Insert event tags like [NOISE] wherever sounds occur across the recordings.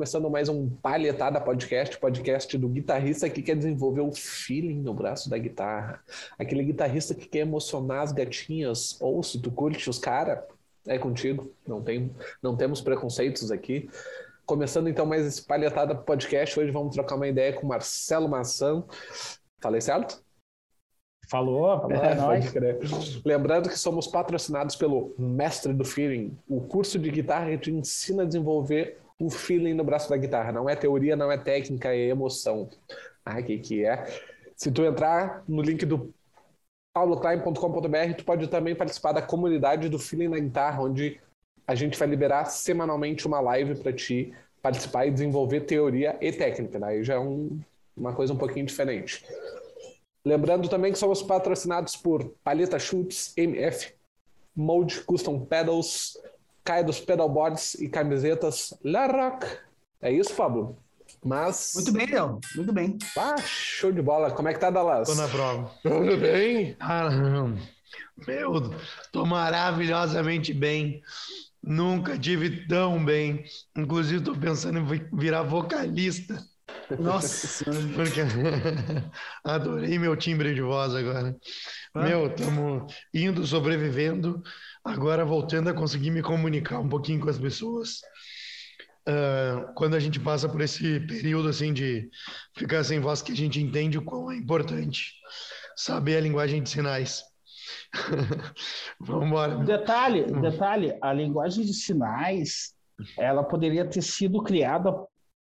começando mais um Palhetada Podcast, podcast do guitarrista que quer desenvolver o feeling no braço da guitarra. Aquele guitarrista que quer emocionar as gatinhas, ou se tu curte os caras, é contigo, não, tem, não temos preconceitos aqui. Começando então mais esse Palhetada Podcast, hoje vamos trocar uma ideia com Marcelo Maçã. Falei certo? Falou, falou é, crer. Lembrando que somos patrocinados pelo Mestre do Feeling, o curso de guitarra que te ensina a desenvolver o feeling no braço da guitarra. Não é teoria, não é técnica, é emoção. Ah, que que é? Se tu entrar no link do paulocline.com.br, tu pode também participar da comunidade do Feeling na Guitarra, onde a gente vai liberar semanalmente uma live para ti participar e desenvolver teoria e técnica. Daí já é um, uma coisa um pouquinho diferente. Lembrando também que somos patrocinados por Paleta Chutes, MF, Mode Custom Pedals, Kaidos Pedalboards e camisetas La Rock. É isso, Pablo? Mas. Muito bem, Léo. Muito bem. Ah, show de bola. Como é que tá, Dallas? Tô na prova. Tudo bem? Ah, meu, tô maravilhosamente bem. Nunca tive tão bem. Inclusive, tô pensando em virar vocalista. Nossa [LAUGHS] Porque... [LAUGHS] Adorei meu timbre de voz agora. Ah. Meu, estamos indo, sobrevivendo, agora voltando a conseguir me comunicar um pouquinho com as pessoas. Uh, quando a gente passa por esse período assim de ficar sem voz, que a gente entende o quão é importante saber a linguagem de sinais. [LAUGHS] Vamos embora. Detalhe, detalhe, a linguagem de sinais, ela poderia ter sido criada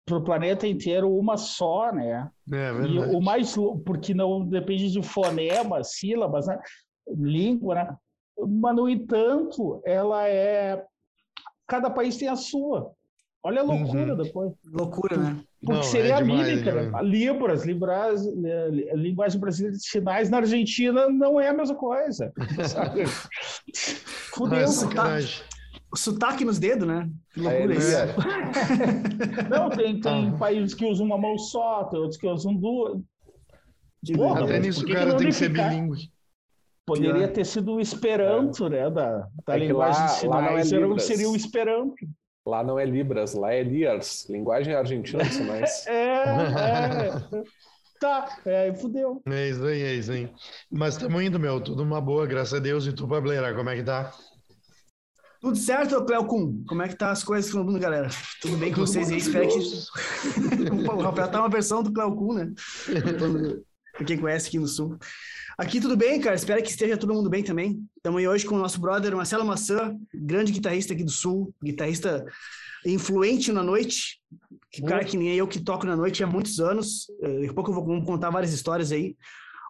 para o planeta inteiro uma só, né? É, verdade. E o mais porque não depende de fonemas, sílabas, né? língua, né? Mas no entanto, ela é cada país tem a sua. Olha a uhum. loucura uhum. depois. Loucura, né? Porque não, seria é a demais, mímica, né? Libras, Libras, linguagem brasileira de sinais na Argentina não é a mesma coisa. [LAUGHS] Fudeu. Nossa, tá, o sotaque nos dedos, né? Que loucura é, isso. É. [LAUGHS] Não, tem, tem ah. países que usam uma mão só, tem outros que usam duas. Porra, Até nisso o cara tem que ser bilíngue. Poderia ter sido o Esperanto, é. né? Da, da é linguagem lá, de sinais, lá é seria o Esperanto. Lá não é Libras, lá é Liars, linguagem argentina de sinais. [LAUGHS] é, é. Tá, é, fudeu. É isso aí, é isso aí. Mas estamos indo, meu, tudo uma boa, graças a Deus. E tu, Pableira, como é que tá? Tudo certo, Cleo Kuhn? Como é que tá as coisas no mundo, galera? Tudo bem com Tudo vocês aí? Espero que... [LAUGHS] o Rafael tá uma versão do Cleo Kuhn, né? [LAUGHS] Pra quem conhece aqui no Sul. Aqui tudo bem, cara? Espero que esteja todo mundo bem também. Estamos aí hoje com o nosso brother Marcelo Maçã, grande guitarrista aqui do Sul, guitarrista influente na noite, que cara que nem eu que toco na noite há muitos anos. Eh, daqui a pouco eu vou contar várias histórias aí.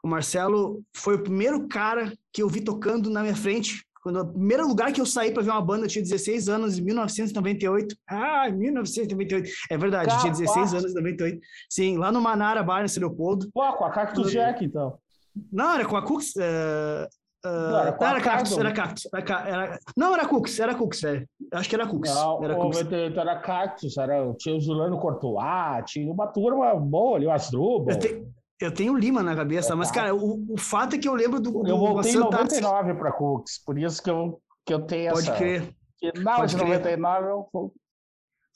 O Marcelo foi o primeiro cara que eu vi tocando na minha frente quando o primeiro lugar que eu saí para ver uma banda eu tinha 16 anos, em 1998. Ah, 1998. É verdade, tinha 16 anos em 98. Sim, lá no Manara Bar, em Leopoldo. Pô, com a Cactus Jack, então. Não, era com a Cooks. Uh, uh, não, era, não, era Cactus, era Cactus. Era, era, não, era Cooks, era Cooks, velho. Acho que era Cooks. Não, era, Cooks. era Cactus, era, tinha o Juliano Cortoá, tinha uma turma boa ali, o Asdrubal. Eu, te, eu tenho Lima na cabeça, é, mas, cara, o, o fato é que eu lembro do. Eu voltei em 99 para Cooks, por isso que eu, que eu tenho Pode essa. Crer. Que, não, Pode de 99 eu.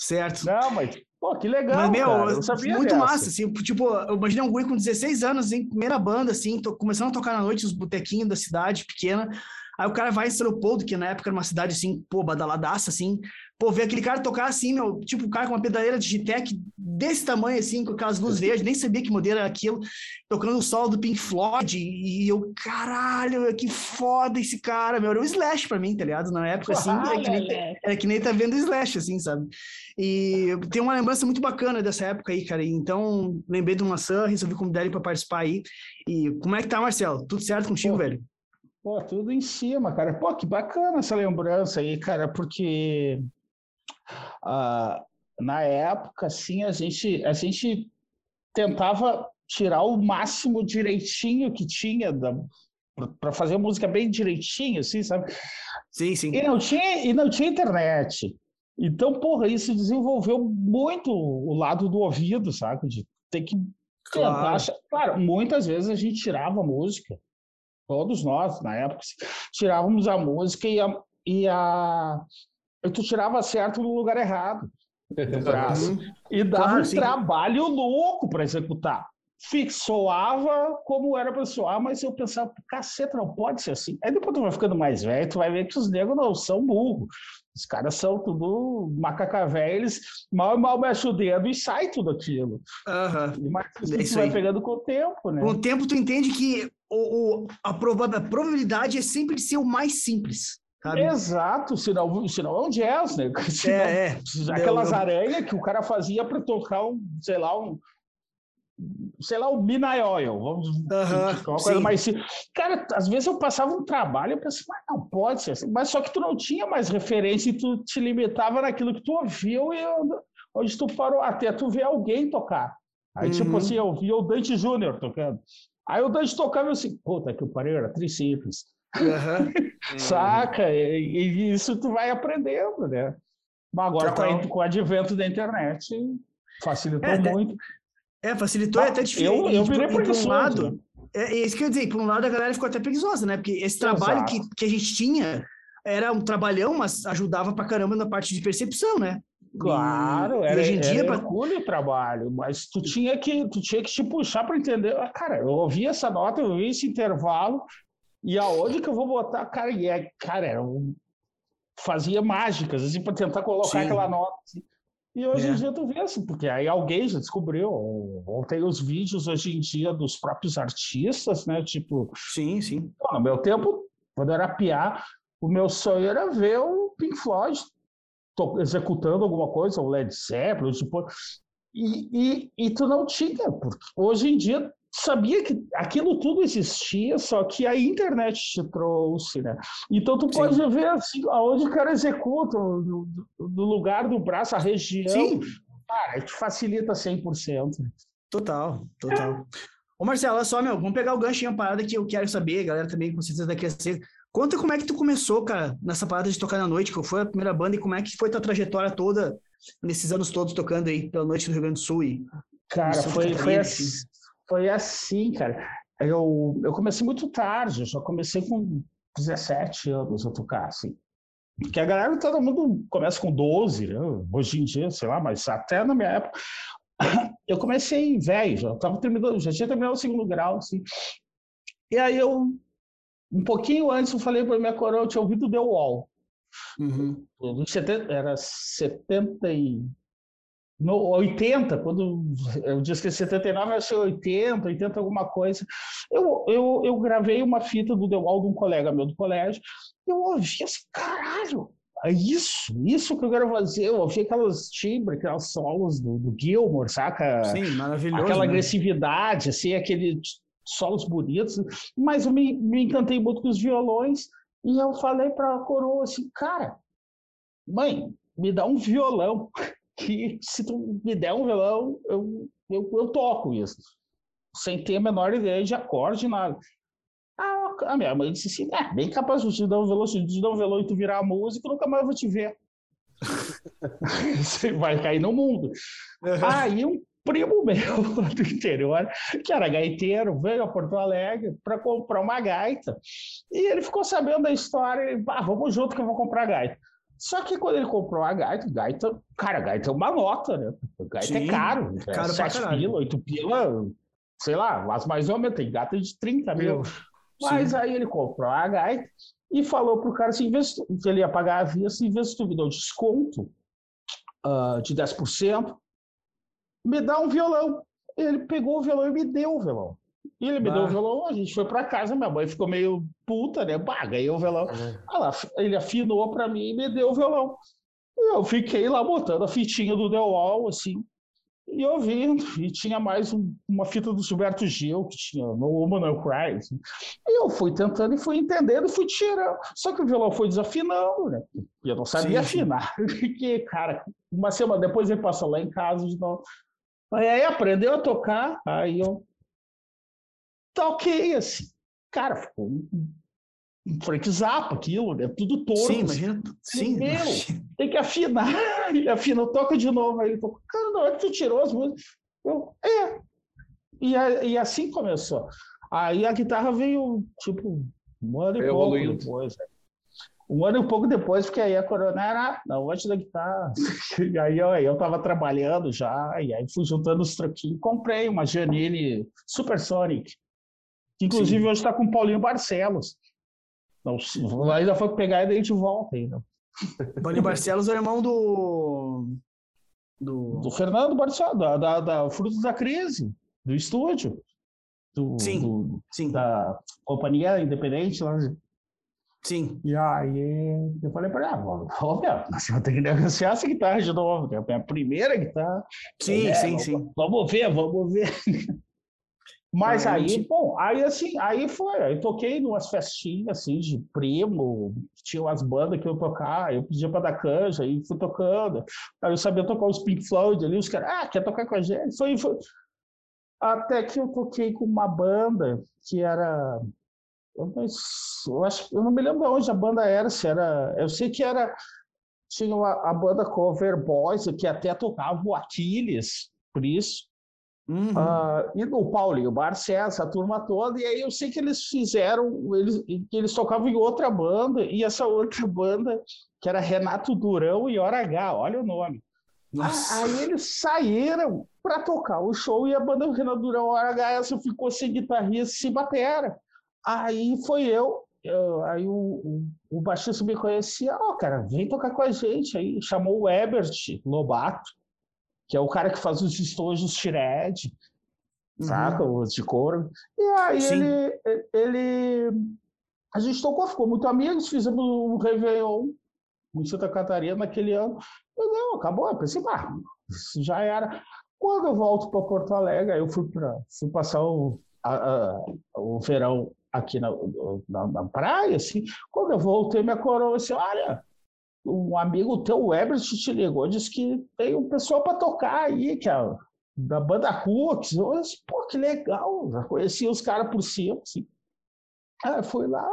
Certo. Não, mas. Pô, que legal. Mas, meu, cara, eu sabia muito dessa. massa, assim. Tipo, eu imaginei um guri com 16 anos, assim, primeira banda, assim, tô começando a tocar na noite nos botequinhos da cidade pequena. Aí o cara vai em São Leopoldo, que na época era uma cidade assim, pô, badaladaça, assim. Pô, ver aquele cara tocar assim, meu, tipo, o cara com uma pedaleira de Gitec desse tamanho, assim, com aquelas luzes verdes, nem sabia que modelo era aquilo, tocando o solo do Pink Floyd, e eu, caralho, que foda esse cara, meu, era um Slash pra mim, tá ligado? Na época, assim, era que, nem, era que nem tá vendo Slash, assim, sabe? E tem uma lembrança muito bacana dessa época aí, cara, então lembrei do Maçã, resolvi convidar ele pra participar aí, e como é que tá, Marcelo? Tudo certo contigo, Pô. velho? Pô, tudo em cima, cara. Pô, que bacana essa lembrança aí, cara, porque uh, na época, assim, a gente, a gente tentava tirar o máximo direitinho que tinha para fazer música bem direitinho, assim, sabe? Sim, sim. E não tinha, e não tinha internet. Então, porra, isso desenvolveu muito o lado do ouvido, sabe? De ter que claro. tentar. Claro, muitas vezes a gente tirava música todos nós, na época, tirávamos a música e a, e a tu tirava certo no lugar errado. do braço. E dava Claro, um sim. trabalho louco para executar. Fixoava como era para soar, mas eu pensava, caceta, não pode ser assim. Aí depois tu vai ficando mais velho, tu vai ver que os negros não são burros. Os caras são tudo macaca velho, eles mal e mal mexem o dedo e sai tudo aquilo. Aham. E mas isso, É isso vai aí. pegando com o tempo, né? Com o tempo, tu entende que o, o- a, proba- a probabilidade é sempre de ser o mais simples, sabe? Exato, senão, senão é um jazz, né? [LAUGHS] Senão- É, é. Aquelas aranhas que o cara fazia para tocar um, sei lá, um. Sei lá, um Midnight Oil. Vamos Aham, uma coisa sim. mais simples. Cara, às vezes eu passava um trabalho e eu pensava, mas não pode ser assim. Mas só que tu não tinha mais referência e tu te limitava naquilo que tu ouviu e onde tu parou, até tu ver alguém tocar. Aí, tipo Uhum. assim, eu via o Dante Júnior tocando. Aí o Dante tocava e eu assim, puta que o pariu, era tri simples. Aham. [LAUGHS] Saca? E, e isso tu vai aprendendo, né? Mas agora com, a- com o advento da internet facilitou É, até- muito. É, facilitou e até difícil. Eu, eu tipo, virei por um lado, é, é isso que eu ia dizer, por um lado a galera ficou até preguiçosa, né? Porque esse trabalho que, que a gente tinha era um trabalhão, mas ajudava pra caramba na parte de percepção, né? Claro, era, e hoje em dia, era pra- o trabalho, mas tu tinha que tu tinha que te puxar para entender. Ah, cara, eu ouvi essa nota, eu ouvi esse intervalo, e aonde que eu vou botar? Cara, e é, cara, era um... fazia mágicas assim para tentar colocar Sim. aquela nota. assim. E hoje É. em dia tu vê assim, porque aí alguém já descobriu, ou, ou tem os vídeos hoje em dia dos próprios artistas, né? Tipo, Sim, sim. Pô, no meu tempo, quando eu era piá, o meu sonho era ver o Pink Floyd executando alguma coisa, o Led Zeppelin, tipo, e, e, e tu não tinha, porque hoje em dia sabia que aquilo tudo existia, só que a internet te trouxe, né? Então tu Sim. pode ver assim, aonde o cara executa, no, no lugar do braço, a região, Sim, cara, te facilita 100%. total, total. Ô Marcelo, olha só, meu, vamos pegar o gancho em uma parada que eu quero saber, a galera também com certeza vai querer saber. Conta como é que tu começou, cara, nessa parada de tocar na noite, qual foi a primeira banda e como é que foi tua trajetória toda nesses anos todos tocando aí pela noite do Rio Grande do Sul e Cara, foi, foi, assim. Foi assim, cara. Eu, eu comecei muito tarde, eu só comecei com 17 anos a tocar, assim. Porque a galera, todo mundo começa com 12, né? hoje em dia, sei lá, mas até na minha época. [COUGHS] Eu comecei velho, já tava terminando, já tinha terminado o segundo grau, assim. E aí eu, um pouquinho antes, eu falei para minha coroa, eu tinha ouvido The Wall. Uhum. Em 70, era 70 e... No 80, quando eu disse que 79 ia ser 80, 80 alguma coisa. Eu, eu, eu gravei uma fita do The Wall de um colega meu do colégio. Eu ouvi assim, caralho, é isso, isso que eu quero fazer. Eu ouvi aquelas timbres, aquelas solos do, do Gilmore, saca? Sim, maravilhoso. aquela né? agressividade, assim, aqueles solos bonitos, mas eu me, me encantei muito com os violões e eu falei para a coroa assim, cara, mãe, me dá um violão, que se tu me der um violão, eu, eu, eu toco isso, sem ter a menor ideia de acorde, nada. Ah, A minha mãe disse assim, é, bem capaz de te dar um violão, se te dar um violão e tu virar a música, nunca mais vou te ver. [LAUGHS] Você vai cair no mundo. Uhum. Aí um primo meu [LAUGHS] do interior, que era gaiteiro, veio a Porto Alegre para comprar uma gaita. E ele ficou sabendo da história, e, ah, vamos junto que eu vou comprar gaita. Só que quando ele comprou a gaita, gaita, cara, gaita é uma nota, né? Gaita Sim, é caro. é é caro 7 caralho. pila, 8 pila, sei lá, mas mais ou menos, tem gaita de 30 mil. Mas sim. aí ele comprou a gaita e falou pro cara assim, que ele ia pagar a vista, em vez de tu me dar um desconto ah, de 10%, me dá um violão. Ele pegou o violão e me deu o violão. E ele me Bah. deu o violão, a gente foi para casa, minha mãe ficou meio puta, né? Bah, ganhei o violão. Ela, ele afinou para mim e me deu o violão. E eu fiquei lá botando a fitinha do The Wall, assim, e ouvindo. E tinha mais um- uma fita do Gilberto Gil, que tinha No Woman No Cry. assim. E eu fui tentando e fui entendendo e fui tirando. Só que o violão foi desafinando, né? E eu não sabia Sim, sim. afinar. [LAUGHS] Porque, cara, uma semana depois ele passou lá em casa de novo. Aí aprendeu a tocar, aí eu toquei assim. Cara, ficou um, um Frank Zappa aquilo, né? Tudo torto. Sim, assim. imagina. Sim, Meu, imagina. tem que afinar. [LAUGHS] Ele afina, toca de novo. Aí ele falou, cara, não é que tu tirou as músicas. Eu, é. E, e assim começou. Aí a guitarra veio, tipo, um ano e Foi pouco evoluindo. depois. né? Um ano e um pouco depois, porque aí a corona era na onde da guitarra. E [LAUGHS] aí eu, eu tava trabalhando já, e aí fui juntando os troquinhos. Comprei uma Janine Supersonic, que inclusive Sim. hoje está com o Paulinho Barcelos. Não, ainda foi pegar e daí a gente volta ainda. Paulinho Barcelos é o irmão do. Do, do Fernando Barcelos, da, da, da Frutos da Crise, do estúdio. Do, sim, do, sim. Da companhia independente lá Sim. E aí eu falei para ele, ah, nós vamos ter que negociar essa guitarra de novo, que é a primeira guitarra. Sim, é, sim, vamos, sim. Vamos ver, vamos ver. Mas aí, bom, aí assim, aí foi, aí toquei em umas festinhas assim de primo, tinha umas bandas que eu tocar, eu pedia para dar canja, aí fui tocando. Aí eu sabia tocar os Pink Floyd ali, os caras, ah, quer tocar com a gente? Foi, foi. Até que eu toquei com uma banda que era eu, acho, eu não me lembro de onde a banda era, se era. Eu sei que era. Tinha uma, a banda Cover Boys, que até tocava o Aquiles, por isso. Uhum. Uh, e o Paulinho Barcelos, a turma toda, e aí eu sei que eles fizeram, eles, eles tocavam em outra banda, e essa outra banda, que era Renato Durão e Hora H, olha o nome. Nossa. Aí eles saíram para tocar o show e a banda Renato Durão Hora H essa ficou sem guitarrista, sem batera. Aí foi eu, eu aí o, o, o, baixista me conhecia, ó, oh, cara, vem tocar com a gente. Aí chamou o Ebert Lobato, que é o cara que faz os estojos Shred, uhum. saca? Os de couro. E aí ele, ele. A gente tocou, ficou muito amigos, fizemos um Réveillon em Santa Catarina naquele ano. Eu, não, acabou. Eu pensei, ah, já era. Quando eu volto para Porto Alegre, eu fui, pra, fui passar o, a, a, o verão aqui na, na, na, praia, assim, quando eu voltei, minha coroa disse, olha, um amigo teu, o Ebert, te ligou, disse que tem um pessoal para tocar aí, que é da banda Cooks. Eu disse, pô, que legal, já conheci os caras por cima, assim. Aí fui lá,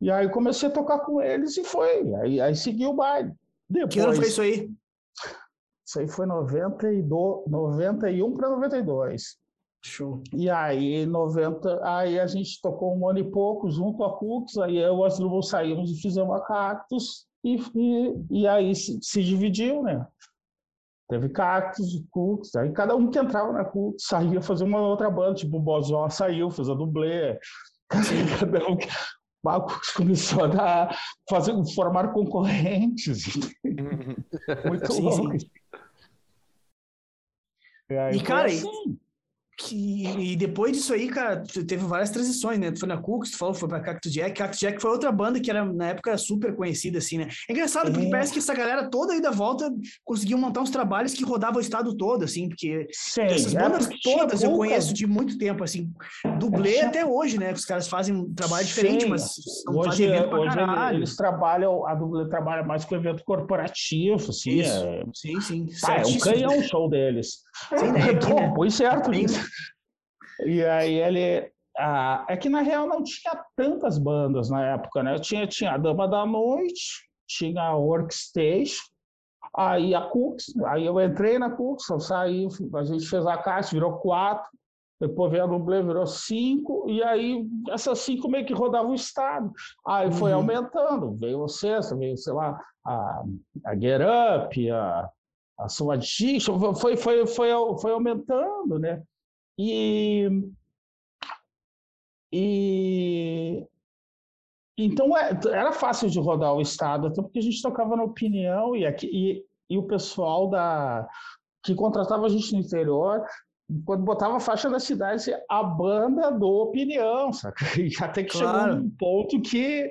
e aí comecei a tocar com eles e foi, aí, aí segui o baile. Depois, que ano foi isso aí? Isso aí foi 92, 91 para 92. Show. E aí, 90, aí a gente tocou um ano e pouco junto a Cooks, aí eu e o Asdrubal saímos e fizemos a Cactus, e, e, e aí se, se, dividiu, né? Teve Cactus e Cooks, aí cada um que entrava na Cooks saía fazer uma outra banda, tipo o Bozó saiu, fez a dublê, [LAUGHS] cada um a Cooks começou a dar, fazer, formar concorrentes. Muito sim, louco. Sim. E, aí, e cara, assim que, e depois disso aí, cara, teve várias transições, né? Tu foi na Cooks, tu falou, foi pra Cactus Jack. Cactus Jack foi outra banda que era, na época, super conhecida, assim, né? É engraçado, porque é. parece que essa galera toda aí da volta conseguiu montar uns trabalhos que rodavam o estado todo, assim, porque Sim, essas é bandas todas eu conheço de muito tempo, assim. Dublê é, até hoje, né? Os caras fazem um trabalho diferente, Sim. mas hoje, hoje. Eles trabalham, a Dublê trabalha mais com evento corporativo, assim. Isso. É... Sim, sim. Ah, é um canhão show deles. Sim, [LAUGHS] né? Aqui, né? Certo. Bem, e aí ele. Ah, é que na real não tinha tantas bandas na época, né? Tinha, tinha a Dama da Noite, tinha a Workstation, aí a Cooks, aí eu entrei na Cooks, eu saí, a gente fez a caixa, virou quatro, depois veio a Dublê, virou cinco, e aí essas cinco meio que rodavam o estado. Aí foi uhum. aumentando, veio o sexto, veio, sei lá, a, a Get Up, a, a Sua Addiction, foi, foi, foi, foi aumentando, né? E, e então é, era fácil de rodar o estado, até porque a gente tocava na opinião e, aqui, e, e o pessoal da que contratava a gente no interior, quando botava a faixa da cidade, a banda do opinião, saca? [LAUGHS] E até que claro. chegou um ponto que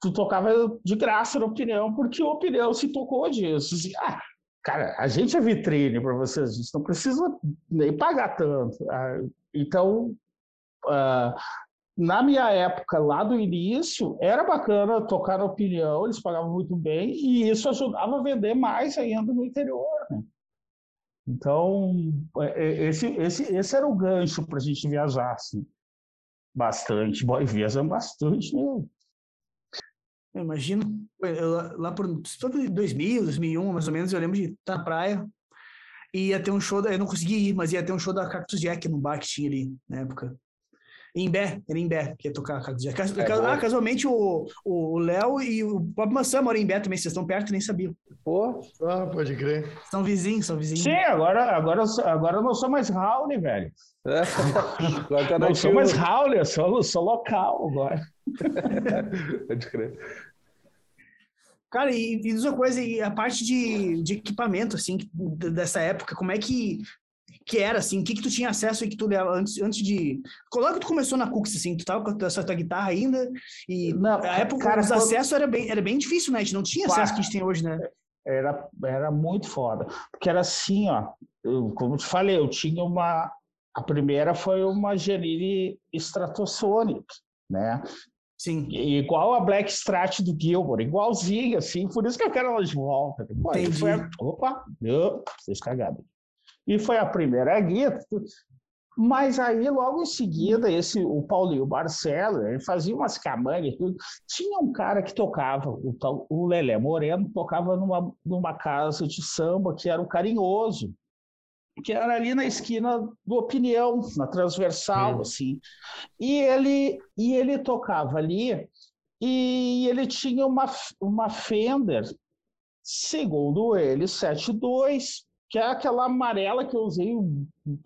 tu tocava de graça na opinião, porque o opinião se tocou disso. Assim, ah, Cara, a gente é vitrine para vocês, a gente não precisa nem pagar tanto. Ah, então, ah, na minha época, lá do início, era bacana tocar na opinião, eles pagavam muito bem, e isso ajudava a vender mais ainda no interior. Né? Então, é, é, esse, esse, esse era o gancho para a gente viajar assim, bastante. Bom, viajamos bastante mesmo. Eu imagino, eu, lá por 2000, 2001, mais ou menos, eu lembro de estar na praia e ia ter um show, eu não consegui ir, mas ia ter um show da Cactus Jack no bar que tinha ali na época. Em Bé, era em Bé, que ia tocar. É, ah, casualmente, o Léo e o Bob Maçã moram em Bé também, vocês estão perto nem sabiam. Pô, ah, pode crer. São vizinhos, são vizinhos. Sim, agora, agora, agora eu não sou mais Raul, velho. É. [LAUGHS] Agora tá não sou mais Raul, eu sou, sou local agora. [LAUGHS] pode crer. Cara, e, e diz uma coisa, e a parte de, de equipamento, assim, dessa época, como é que que era, assim, o que que tu tinha acesso e que tu antes, antes de... Logo que tu começou na Cux, assim, tu tava com a tua guitarra ainda, e na época cara, os acessos era bem, era bem difícil, né? A gente não tinha acesso que a gente tem hoje, né? Era, era muito foda. Porque era assim, ó, eu, como te falei, eu tinha uma... A primeira foi uma Genini Stratosonic, né? Sim. Igual a Black Strat do Gilmore, igualzinho, assim, por isso que eu quero ela de volta. Pô, foi a... Opa, vocês cagaram. E foi a primeira guia. Mas aí, logo em seguida, esse, o Paulinho Barcelo, ele fazia umas camanhas, tudo. Tinha um cara que tocava, o, o Lelé Moreno, tocava numa, numa casa de samba que era o Carinhoso, que era ali na esquina do Opinião, na transversal, assim. E ele, e ele tocava ali, e ele tinha uma, uma Fender, segundo ele, 72, que é aquela amarela que eu usei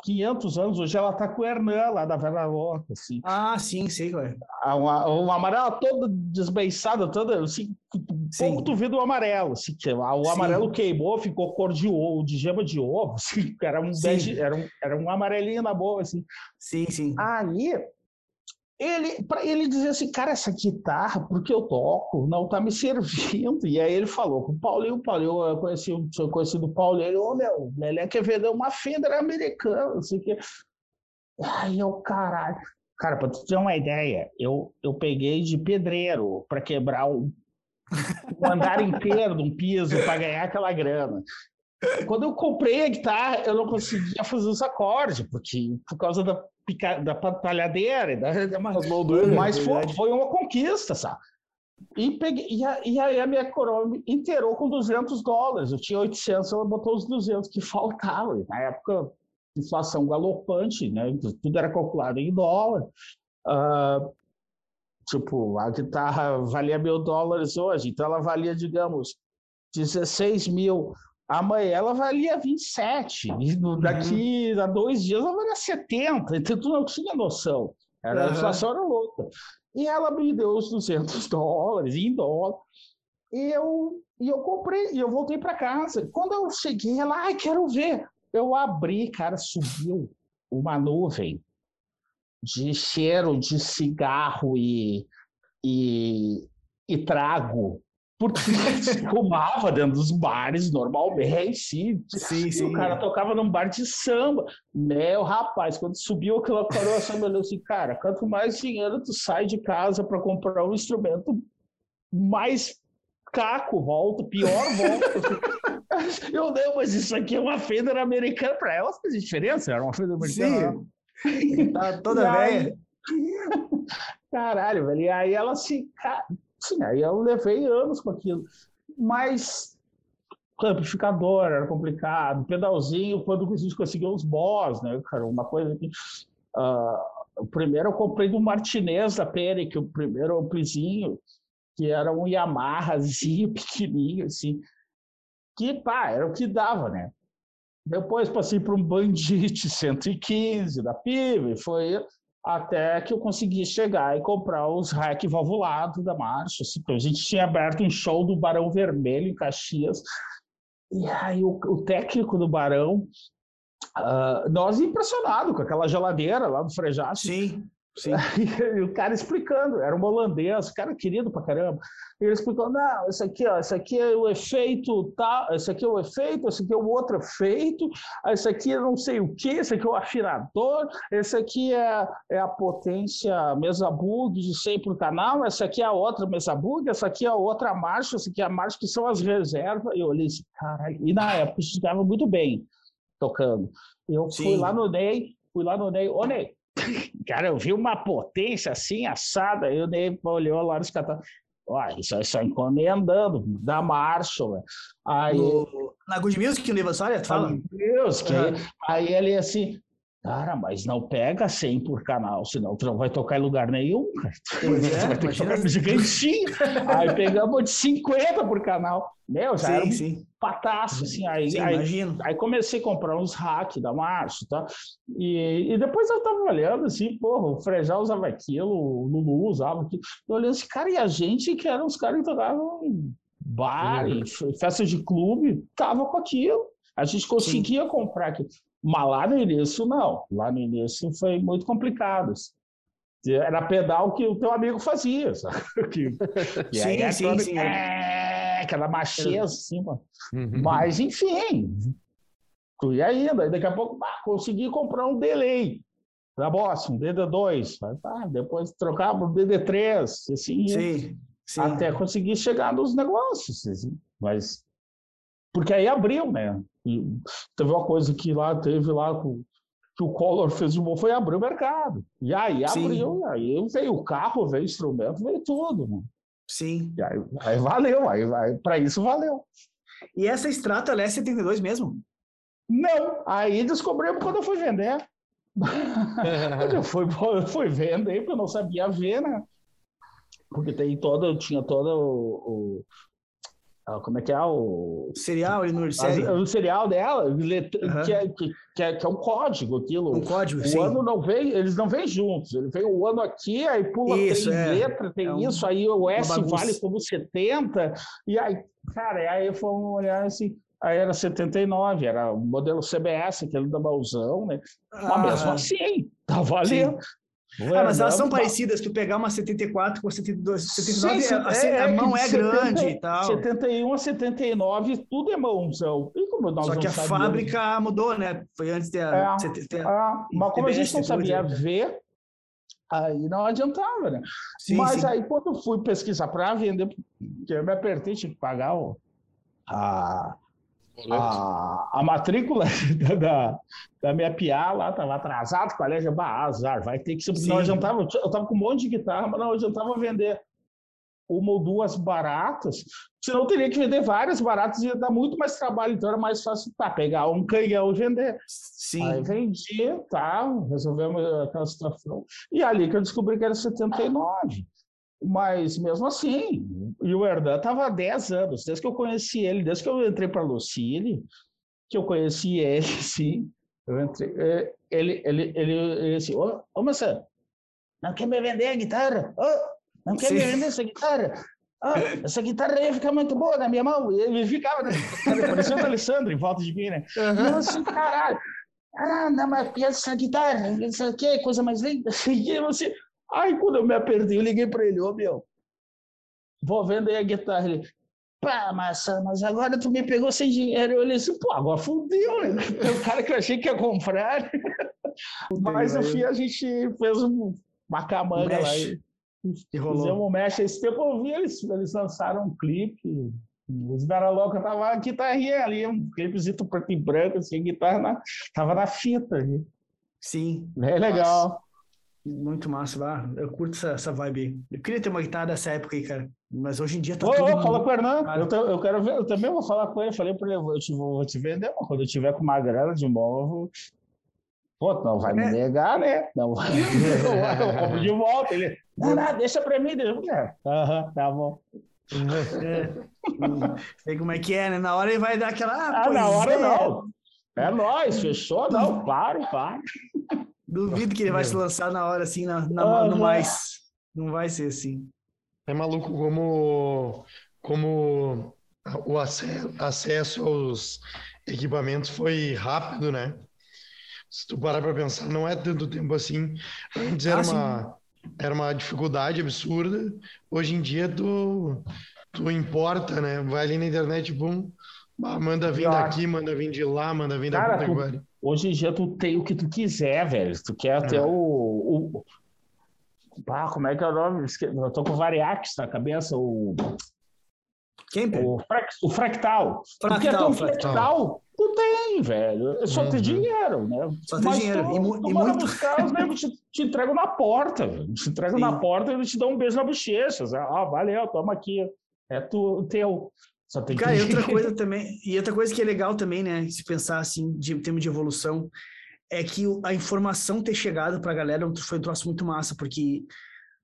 500 anos, hoje ela tá com o Hernan lá da Vera Louca, assim. Ah, sim, sei, ué. Uma, uma amarela toda desbeiçada, toda, assim, sim. pouco tu vê do amarelo, assim, que o sim. amarelo queimou, ficou cor de ovo, de gema de ovo, [LAUGHS] assim, era um, bege, era um, era um amarelinho na boa, assim. Sim, sim. Aí, ele para ele dizer assim, cara, essa guitarra, porque eu toco, não tá me servindo. E aí ele falou com o Paulinho, o Paulinho, eu conheci, eu conheci do Paulinho, ele, ô oh, meu, Lelé quer vender uma Fender americana, sei o. Aí eu, caralho. Cara, para tu ter uma ideia, eu, eu peguei de pedreiro para quebrar o, o andar inteiro de um piso para ganhar aquela grana. Quando eu comprei a guitarra, eu não conseguia fazer os acordes, porque por causa da pica, da patalhadeira, da, da, mas, mas foi, foi, uma conquista, sabe? E, peguei, e, a, e aí a minha coroa inteirou com 200 dólares. Eu tinha 800, ela botou os 200 que faltavam. Na época, inflação galopante, né? Tudo era calculado em dólar. Uh, tipo, a guitarra valia mil dólares hoje, então ela valia, digamos, 16 mil Amanhã ela valia 27, e no, daqui uhum. a dois dias ela valia 70, então tu não tinha noção. Era, uhum. A inflação era louca. E ela me deu os 200 [LAUGHS] dólares em dólar. E eu, e eu comprei, e eu voltei para casa. Quando eu cheguei, ela, ai, quero ver. Eu abri, cara, subiu uma nuvem de cheiro de cigarro e, e, e trago porque [LAUGHS] fumava dentro dos bares normalmente. Sim, sim, o cara tocava num bar de samba. Meu rapaz, quando subiu aquela coroa, samba, eu assim, cara, quanto mais dinheiro tu sai de casa para comprar um instrumento, mais caco volta, pior volta. [LAUGHS] eu não, mas isso aqui é uma Fender americana. Para ela faz diferença, era uma Fender americana. Sim. [LAUGHS] tá toda velha. Caralho, velho. E aí ela se. Sim, aí eu levei anos com aquilo. Mas amplificador era complicado, pedalzinho, quando a gente conseguiu os boss, né, cara? Uma coisa que. Uh, primeiro eu comprei do Martinez da que o primeiro amplizinho, que era um Yamahazinho [LAUGHS] pequenininho, assim, que pá, era o que dava, né? Depois passei para um Bandit 115 da PIB, foi até que eu consegui chegar e comprar os rack valvulados da marcha. Assim, a gente tinha aberto um show do Barão Vermelho em Caxias. E aí o, o técnico do Barão, uh, nós impressionados com aquela geladeira lá do Frejá. Sim. Sim. [LAUGHS] E o cara explicando, era um holandês, cara querido pra caramba. E ele explicou: não, isso aqui, ó, isso aqui é o efeito tal, esse aqui é o efeito, esse aqui é o outro efeito, esse aqui é não sei o que, esse aqui é o afinador, esse aqui é, é a potência mesa bug de 100 por canal, essa aqui é a outra mesa bug, essa aqui é a outra marcha, essa aqui é a marcha que são as reservas. E eu olhei assim, caralho, e na época estava muito bem tocando. Eu Sim. fui lá no Ney, fui lá no Ney, ô Ney, Cara, eu vi uma potência assim, assada, eu dei, olhou lá nos catástrofes. Ó, isso é só encomendando, da Marshall. Aí, no, na Good Music, no aniversário, tu fala? Music, uhum. aí, aí ele assim, Cara, mas não pega 100 por canal, senão tu não vai tocar em lugar nenhum, cara. Pois é, vai ter que tocar gigantinho. Aí pegamos de 50 por canal. Meu, já sim, era um sim. pataço, assim. Aí, Sim, aí, imagino. aí comecei a comprar uns hacks da Março, tá? E, e depois eu tava olhando, assim, porra, o Frejá usava aquilo, o Lulu usava aquilo. Eu olhei assim, cara, e a gente que eram os caras que tocavam em bar, em fe- festas de clube, tava com aquilo. A gente conseguia comprar aquilo. Mas lá no início, não. Lá no início foi muito complicado. assim. Era pedal que o teu amigo fazia, [LAUGHS] sabe? Que, e aí Sim, é sim, sim. é, aquela macheza assim, mano. Uhum. Mas, enfim, fui ainda. Daqui a pouco, bah, consegui comprar um delay da Boss, um DD2. Aí, tá, depois trocava um DD3, assim, Sim, sim. até conseguir chegar nos negócios. assim. Mas, porque aí abriu, né? E teve uma coisa que lá teve lá com que o Collor fez de bom foi abrir o mercado. E aí Sim. abriu, aí veio o carro, veio o instrumento, veio tudo. Né? Sim. E aí, aí valeu, aí, aí para isso valeu. E essa extrato ela é 72 mesmo? Não, aí descobrimos [LAUGHS] quando eu fui vender. Eu fui, eu fui vender, porque eu não sabia ver, né? Porque tem todo, tinha todo o. ah, como é que é? O, Serial ali no série? o serial dela, let- Aham. que, é, que, que, é, que é um código, aquilo. Um código, o sim. ano não vem, eles não vêm juntos. Ele vem o ano aqui, aí pula Isso, três é. letras, tem É um- isso, aí o S vale como 70, e aí, cara, aí fomos olhar assim, aí era 79, era o modelo CBS, aquele da Bauzão, né? Mas mesmo Ah, assim, tá valendo. Ah, mas elas são Não, parecidas. Tu pegar uma 74 com 72, 79, Sim, a, sim, a- é, a é mão é de grande 70 e tal. 71 a 79, tudo é mãozão. E como nós Só não que a sabíamos- fábrica mudou, né? Foi antes de a, É. 70 Ah, mas como a gente não sabia depois, ver, aí não adiantava, né? Sim, mas sim. aí quando eu fui pesquisar para vender, que eu me apertei, tinha que pagar o, a, a, a matrícula [LAUGHS] da, da, minha PA lá, estava atrasado, o colégio, bah, azar, vai ter que porque não adiantava, eu estava com um monte de guitarra, mas não adiantava vender uma ou duas baratas, senão eu teria que vender várias baratas, ia dar muito mais trabalho, então era mais fácil tá, pegar um canhão e vender. Sim. Aí vendi, tá, resolvemos aquela situação. E ali que eu descobri que era 79. Mas mesmo assim, e o Herdan estava há 10 anos, desde que eu conheci ele, desde que eu entrei para a Lucille, que eu conheci ele, [LAUGHS] sim. Eu entrei, eh, ele, ele, ele, ele assim, ô, ô moça, não quer me vender a guitarra? Não quer me Sim. vender essa guitarra? Essa guitarra aí fica muito boa na minha mão. E ele ficava, né, parecendo o Alessandro em volta de mim, né? E eu assim, caralho. Ah, não, mas essa guitarra, isso aqui é coisa mais linda. [LAUGHS] E assim, aí quando eu me apertei, eu liguei para ele, ô meu, vou vender a guitarra. Ele, pá, massa, mas agora tu me pegou sem dinheiro. Eu olhei assim, pô, agora fudeu, né? O cara que eu achei que ia comprar. Mas no fim a gente fez um- uma camanga lá e E rolou. fizemos um mexe. Esse tempo eu vi, eles, eles lançaram um clipe. Os Vera Louca tava a guitarrinha ali, um clipezito preto e branco, assim, a guitarra na, tava na fita ali. Sim, É legal. Muito massa. Ah, eu curto essa, essa vibe. Eu queria ter uma guitarra dessa época aí, cara. Mas hoje em dia tá Ô, tudo... ô, fala com o Hernan. Eu, eu quero ver, eu também vou falar com ele. Falei para ele, eu te, vou, vou te vender, mas quando eu tiver com uma grana de novo. Pô, não vai me É. negar, né? Não vai. [LAUGHS] Eu compro de volta. Ele, não, não, deixa pra mim. Deixa. É, Aham, tá bom. [LAUGHS] Sei como é que é, né? Na hora ele vai dar aquela... Ah, Ah, na hora é. não. É nóis, fechou? Não, claro, claro. Duvido que ele vai se lançar na hora, assim, na, na- no Aham. mais. Não vai ser assim. É maluco como, como o ace- acesso aos equipamentos foi rápido, né? Se tu parar para pensar, não é tanto tempo assim. Antes era Ah, uma, era uma dificuldade absurda. Hoje em dia tu, tu importa, né? Vai ali na internet, bah, manda vir daqui, manda vir de lá, manda vir da Cara, puta tu-. Hoje em dia tu tem o que tu quiser, velho. Tu quer ter É. o, o. Ah, como é que é o nome? Eu tô com variax na cabeça. O, Kemper? o, frac- o fractal. tu quer ter Fractal, um fractal. fractal? Tu tem, velho. É só ter Uhum. dinheiro, né? Só tem Mas dinheiro. Tu, E tu e muito. buscar, os negros te, te entregam na porta, velho. Te entregam Sim. na porta e eles te dão um beijo na bochecha. Ah, valeu, toma aqui. É tu, teu. Só tem Cara, que... e outra coisa também, e outra coisa que é legal também, né, se pensar assim, de em termos de evolução, é que a informação ter chegado pra galera foi um troço muito massa, porque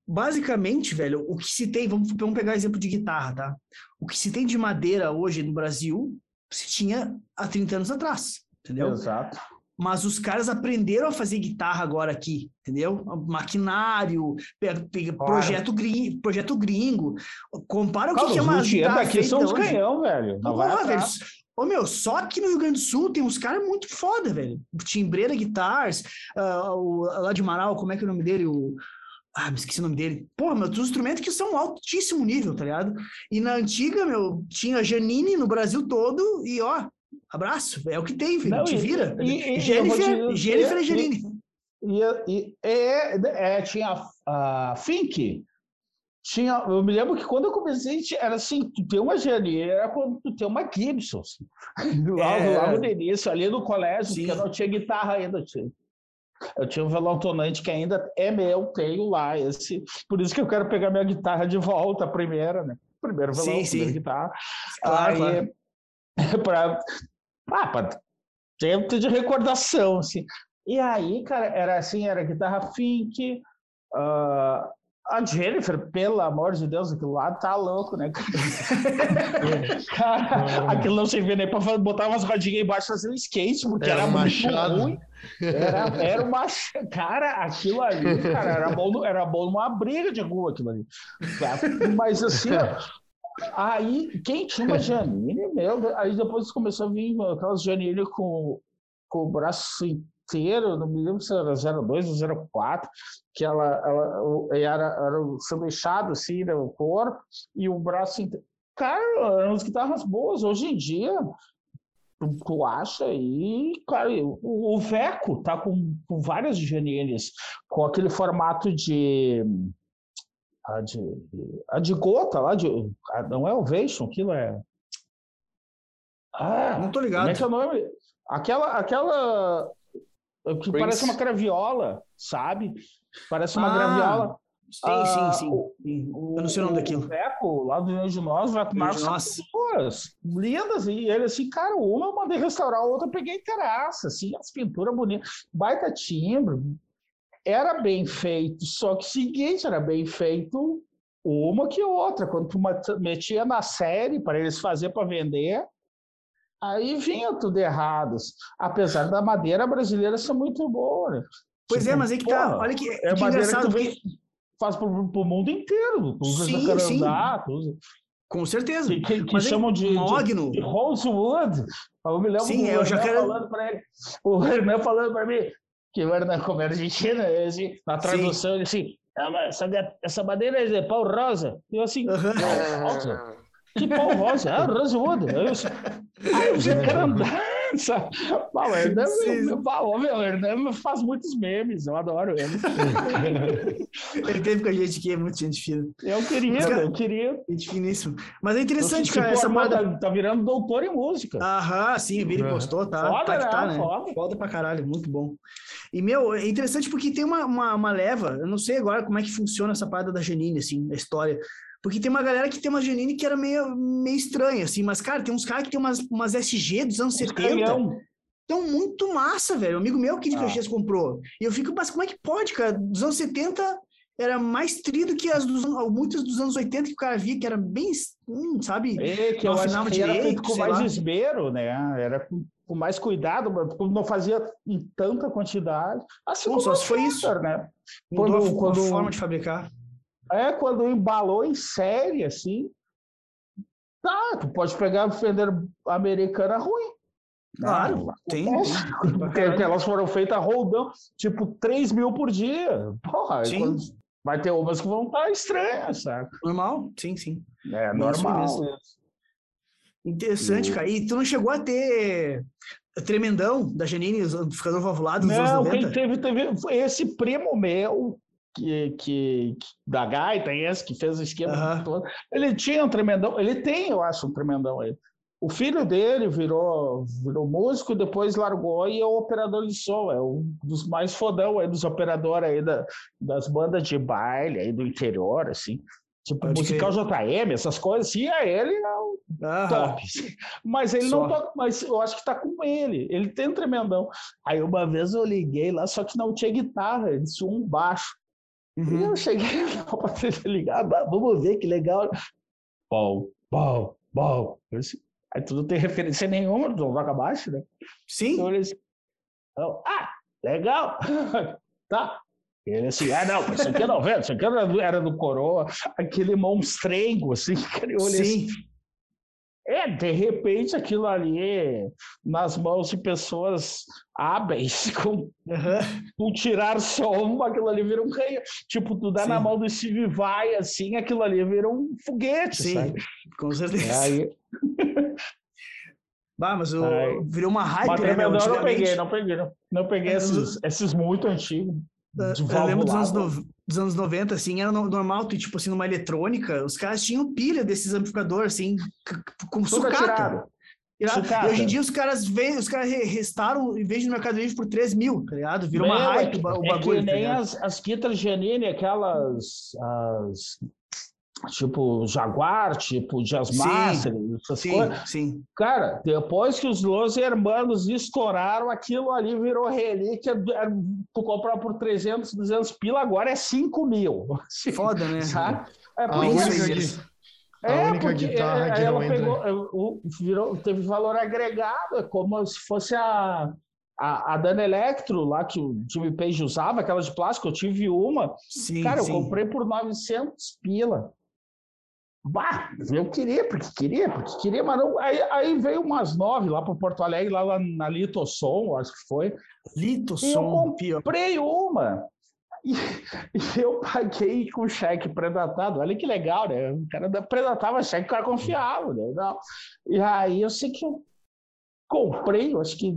basicamente, velho, o que se tem, vamos, vamos pegar exemplo de guitarra, tá? O que se tem de madeira hoje no Brasil, se tinha há 30 anos atrás, entendeu? Exato. Mas os caras aprenderam a fazer guitarra agora aqui, entendeu? Maquinário, projeto, gringo, projeto gringo. Compara o que, que é os uma luthiers guitarra daqui são os canhão, velho. Não vai velho. Ô, meu, só aqui no Rio Grande do Sul tem uns caras muito foda, velho. Timbreira Guitars, ah, o, lá de Marau, como é que é o nome dele? O... Ah, me esqueci o nome dele. Porra, meu, tem uns instrumentos que são altíssimo nível, tá ligado? E na antiga, meu, tinha Janine no Brasil todo e, ó, abraço. É o que tem, filho. Não, Te e- vira. e- e- eu Jennifer, te- Jennifer e e- é, é, tinha a, a Fink. Tinha, eu me lembro que quando eu comecei, era assim, tu tem uma Janine, era quando tu tem uma Gibson. assim. [LAUGHS] Logo, É. logo no início, ali no colégio, Sim. porque não tinha guitarra ainda. Eu tinha, eu tinha um violão tonante que ainda é meu, tenho lá. Esse, por isso que eu quero pegar minha guitarra de volta, a primeira, né? Primeiro violão, Sim, sim. primeira guitarra. Claro, Aí, claro. [LAUGHS] pra, ah, pra tempo de recordação, assim. E aí, cara, era assim, era guitarra Fink, ah, a Jennifer, pelo amor de Deus, aquilo lá tá louco, né? cara, [LAUGHS] [LAUGHS] aquilo não servia nem pra fa- botar umas rodinhas embaixo e fazer um skate, porque Era era, muito machado. ruim. Era, era uma. Cara, aquilo ali, cara, era bom, era bom numa briga de rua aquilo ali. Mas assim, ó, aí quem tinha uma Janine, meu, aí depois começou a vir aquelas Janine com, com o braço inteiro, não me lembro se era 02 ou 04, que ela, ela era, era sanduichado assim, né, o corpo, e o braço inteiro. Cara, eram umas guitarras boas. Hoje em dia, tu, tu acha aí, cara, o, o Veco tá com, com várias Janines, com aquele formato de. A de, a de gota lá, de, a- não é Ovation, aquilo é. Ah, Não tô como ligado. é que é o nome? Aquela. aquela que Prince. parece uma graviola, sabe? Parece uma Ah, graviola. Sim, Ah, sim, sim. o-. Eu não sei o nome daquilo. Veco, lá do Rio de Nós, vai tomar duas lindas. E ele assim, cara, uma eu mandei restaurar, a outra eu peguei terraça, assim, as pinturas bonitas, baita timbre. Era bem feito, só que o seguinte, era bem feito uma que outra. Quando tu metia na série para eles fazer para vender, aí vinha tudo errado. Apesar da madeira brasileira ser muito boa. né? Pois é, Tipo, mas aí que tá. porra, Olha que, é que madeira que engraçado. tu faz pro, pro mundo inteiro. Tu usa Sim, jacarandá, tu usa Com certeza. que, que- que aí, chamam de, de, mogno. de Rosewood. Eu me lembro Sim, do é, eu Hernan já quero- falando para ele. O Hernan falando para mim que o Hernan, como é argentino, ele, assim, na tradução, ele assim, "Ah, essa, essa madeira é de pau rosa. E eu assim, pau rosa? Que pau rosa? Ah, Rosewood. Aí eu assim, ah, o jacarandá. sabe? [LAUGHS] O Hernan, meu, Hernan faz muitos memes, eu adoro ele. [LAUGHS] Ele teve com a gente aqui, é muito gente fina. Eu queria, Cara, eu queria. Gente finíssimo. Mas é interessante, Se cara, essa moda. tá, tá virando doutor em música. Aham, sim, o Vini Uhum. postou, tá? Foda, tá que tá, né? né? Foda. Foda pra caralho, muito bom. E, meu, é interessante porque tem uma, uma, uma leva, eu não sei agora como é que funciona essa parada da Janine, assim, a história. Porque tem uma galera que tem uma Janine que era meio, meio estranha, assim, mas, cara, tem uns caras que tem umas, umas SG dos anos 70. Canhão. Então, muito massa, velho. Um amigo meu aqui de Ah. Caxias comprou. E eu fico, mas como é que pode, cara? Dos anos 70 era mais tri do que as dos muitas dos anos 80 que o cara via, que era bem, hum, sabe? É, que Não eu acho que era direito, feito com mais lá. esmero, né? Era com, com mais cuidado, não fazia em tanta quantidade. Assim como só a se foi isso. Né? Mudou a- Quando- a, quando- forma de fabricar. É, quando embalou em série, assim, tá, tu pode pegar a Fender americana ruim. Claro, tem. Acontece. tem, Porque elas foram feitas roldão, tipo, 3 mil por dia. Porra, Sim. vai ter umas que vão estar estranhas, sabe? Normal? Sim, sim. É isso normal. isso. Interessante, Hum. cara. E tu não chegou a ter tremendão da Janine, amplificador valvulado nos Não, anos quem 90? teve, teve foi esse primo meu que, que, que- da Gaita, esse que fez o esquema todo. Ele tinha um tremendão, ele tem, eu acho, um tremendão aí. O filho dele virou, virou músico e depois largou e é o operador de som, é um dos mais fodão aí dos operadores aí da, das bandas de baile aí do interior, assim. Tipo, Pode musical JM, essas coisas, assim, é ele é o top. Mas ele Só. não toca, mas eu acho que tá com ele. Ele tem um tremendão. Aí uma vez eu liguei lá, só que não tinha guitarra, ele tinha um baixo. E Uhum. eu cheguei [LAUGHS] lá pra ligar, "Ah, vamos ver que legal. Bom. Eu disse, Aí tu não tem referência nenhuma, tu não toca baixo, né? Sim. Então ele assim, eu, ah, legal, [LAUGHS] tá. Ele assim, ah, não, isso aqui não vendo, isso aqui era do, era do Coroa, aquele monstrengo, assim, [LAUGHS] que eu olhei assim, Sim. É, de repente aquilo ali, nas mãos de pessoas hábeis, [LAUGHS] com, com tirar som, aquilo ali vira um canhão. Tipo, tu dá na Sim. mão do Steve Vai, assim, aquilo ali vira um foguete, Sim. sabe? Com certeza. Aí, [LAUGHS] Bah, mas. Aí. virou uma hype, mas né, meu? eu não peguei, não peguei, não, não peguei É, esses, esses muito antigos. De Eu lembro dos anos, no- dos anos 90, assim, era no- normal, tipo assim, numa eletrônica, os caras tinham pilha desses amplificadores, assim, com Tudo sucata. atirado. Sucata. E hoje em dia os caras vêm, os caras re- restaram e vendem no Mercado Livre por 3 mil, tá ligado? Virou uma Meu, é hype o ba- o é bagulho. que tá nem ligado? as, as guitarras Giannini, aquelas. As, tipo Jaguar, tipo Jazz Sim, Master, essas Sim, coisas. sim. Cara, depois que os Los Hermanos estouraram, aquilo ali virou relíquia. Tu comprar por 300, 200 pila, agora é 5 mil. [LAUGHS] Foda, né? Sabe? É por isso gui- a única porque, guitarra é, que ela não entra. pegou, é, virou, teve valor agregado, é como se fosse a, a, a Dana Electro lá que o Jimmy Page usava, aquela de plástico, eu tive uma. Sim, Cara, eu sim. comprei por 900 pila. Bah, eu queria, porque queria, porque queria, mas não. Aí, aí veio umas nove lá para Porto Alegre, lá, lá na Litossom, acho que foi. Lito E eu pior. Comprei uma. E, [LAUGHS] e eu paguei com cheque predatado. Olha que legal, né? O cara da- predatava cheque, o cara confiava, né? Não. E aí eu sei que eu comprei, eu acho que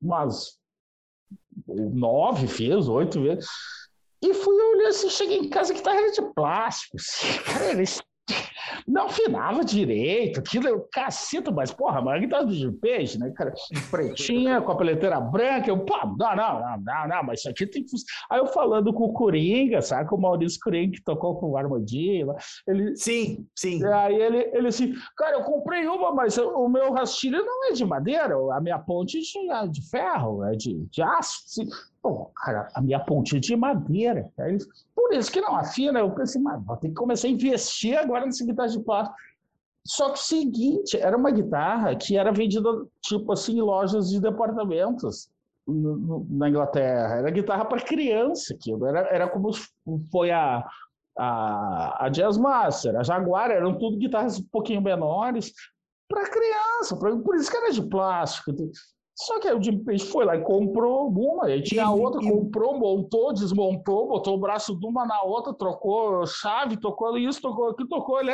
umas nove vezes, oito vezes. E fui olhar assim, cheguei em casa que era de plástico. assim, [LAUGHS] cara, não afinava direito, aquilo é o caceta, mas porra, mas a guitarra do Jim Page, né, cara? Pretinha, com a peleteira branca, eu, pô, não, não, não, não, não, mas isso aqui tem que. Aí eu falando com o Coringa, sabe? Com o Maurício Coringa, que tocou com o Armandinho, lá, ele, Sim, sim. Aí ele, ele assim, cara, eu comprei uma, mas o meu rastilho não é de madeira, a minha ponte é de, de ferro, é de, de aço. Assim. Pô, cara, a minha ponte é de madeira. Aí por isso que não afina. Eu pensei, mas vou ter que começar a investir agora nessa guitarra de plástico. Só que o seguinte, era uma guitarra que era vendida, tipo assim, em lojas de departamentos no- no- na Inglaterra. Era guitarra para criança, aquilo. Era, era como foi a, a, a Jazz Master, a Jaguar, eram tudo guitarras um pouquinho menores para criança, por isso que era de plástico. Só que aí o Jim Page foi lá e comprou uma, aí tinha E- outra, e- comprou, montou, desmontou, botou o braço de uma na outra, trocou chave, tocou isso, tocou aquilo, tocou ele.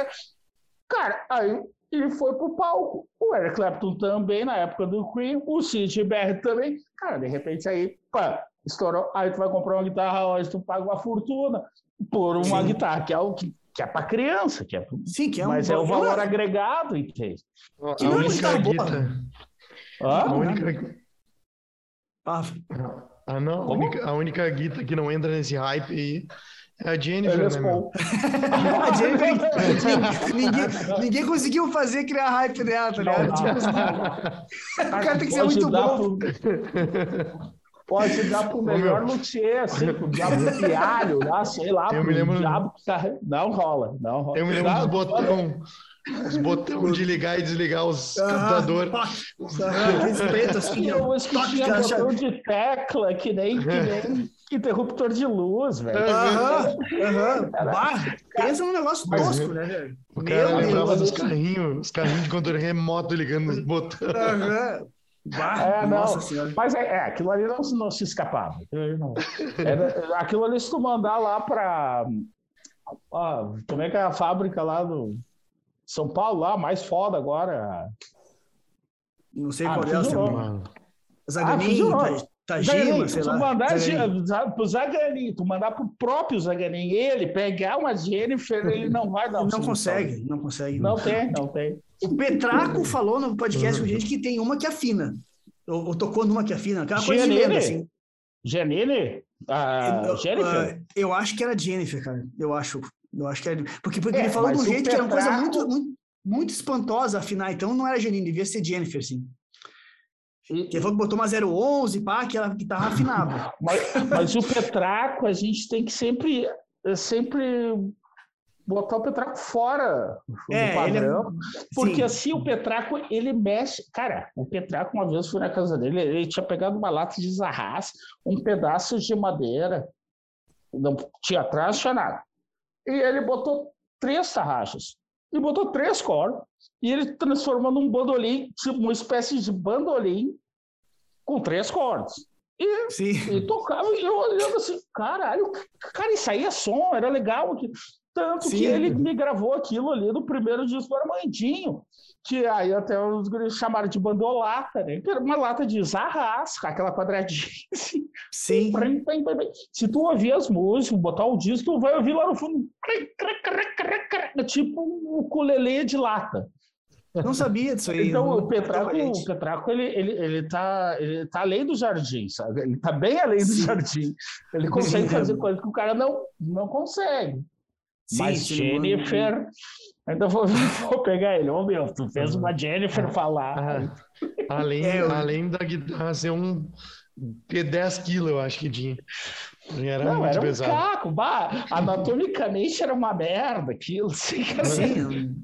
Cara, aí ele foi pro palco. O Eric Clapton também, na época do Queen, o Sid Barrett também. Cara, de repente aí, pá, estourou. Aí tu vai comprar uma guitarra hoje, tu paga uma fortuna por uma Sim. guitarra que é, o, que, que é para criança, que é, Sim, que é um. mas é o valor agregado, entende? A Que não é guitarra boa. Hã? A única, Ah, ah, não, a única, a única guita que não entra nesse hype aí é a Jennifer, Eles né, meu? [LAUGHS] a Jennifer, [LAUGHS] ninguém, ninguém conseguiu fazer criar hype dela, tá ligado? Tipo, não. o cara tem que ser muito bom. pro- Pode dar pro melhor luthier, assim, pro diabo do pialho, lá, sei lá, Eu pro me lembro- diabo que tá... Não rola, não rola. Eu me lembro Tá? dos botão, os botão de ligar e desligar os captadores. Aqueles pretos assim, eu ó. acho que tinha botão de tecla, que nem, que nem interruptor de luz, velho. Aham, aham. Pensa num negócio Mas- tosco, né, velho? O cara Meu lembrava Deus. dos carrinhos, os carrinhos de controle remoto ligando os botões. Aham. Bah, É, não. nossa senhora. Mas é, é, aquilo ali não, não se escapava. Aquilo ali, não. Era- aquilo ali, se tu mandar lá para. como é que é a fábrica lá do São Paulo, lá, mais foda agora? Não sei Ah, qual é o seu. Tajima, Zaganin, sei tu lá. mandar Zaganin. Pro Zaganin, tu mandar pro próprio Zaganin, ele pegar uma Jennifer, ele não vai dar Não consegue, não consegue. Não tem, não tem. O Petraco falou no podcast com gente que tem uma que afina. Ou, ou tocou numa que afina. Aquela coisa de Giannini? lenda, assim. Janine? A Eu- Jennifer? ah, eu acho que era Jennifer, cara. Eu acho. Eu acho que é. Porque, porque É, ele falou de um jeito que era uma coisa muito, muito, muito espantosa afinar. Então não era Janine, devia ser Jennifer, sim. E- Ele falou que botou uma 011, pá, que ela guitarra afinava. [LAUGHS] Mas, mas o Petraco, a gente tem que sempre, é sempre botar o Petraco fora do É, ele é- padrão. Porque Sim. assim, o Petraco, ele mexe. Cara, o Petraco, uma vez fui na casa dele, ele tinha pegado uma lata de zarraz, um pedaço de madeira, não tinha atrás, não tinha nada. E ele botou três tarraxas, e botou três cordas, e ele transformou num bandolim, tipo uma espécie de bandolim com três cordas. E Sim. e tocava, e eu olhando assim, caralho, cara, isso aí é som, era legal. Tanto Sim. que ele me gravou aquilo ali no primeiro disco do Armandinho, que aí até os chamaram de bandolata, né? Que era uma lata de zarras, com aquela quadradinha [LAUGHS] assim. Sim. Prim, prim, prim, prim. Se tu ouvir as músicas, botar o disco, tu vai ouvir lá no fundo. É tipo um ukulele de lata. Não sabia disso aí. Então, o Petraco, o Petraco ele, ele, ele, tá, ele tá além do jardim, sabe? Ele tá bem além do Sim. jardim. Ele consegue fazer coisas que o cara não, não consegue. Sim, Mas Jennifer, ainda vou, [LAUGHS] vou pegar ele. Ô, meu, tu fez uma Jennifer falar. Ah, além, É, eu- além da guitarra ser um ter 10 quilos, eu acho que tinha. Era não, muito era um pesado. caco. Bah, anatomicamente era uma merda aquilo. [LAUGHS] Assim. Sim, não,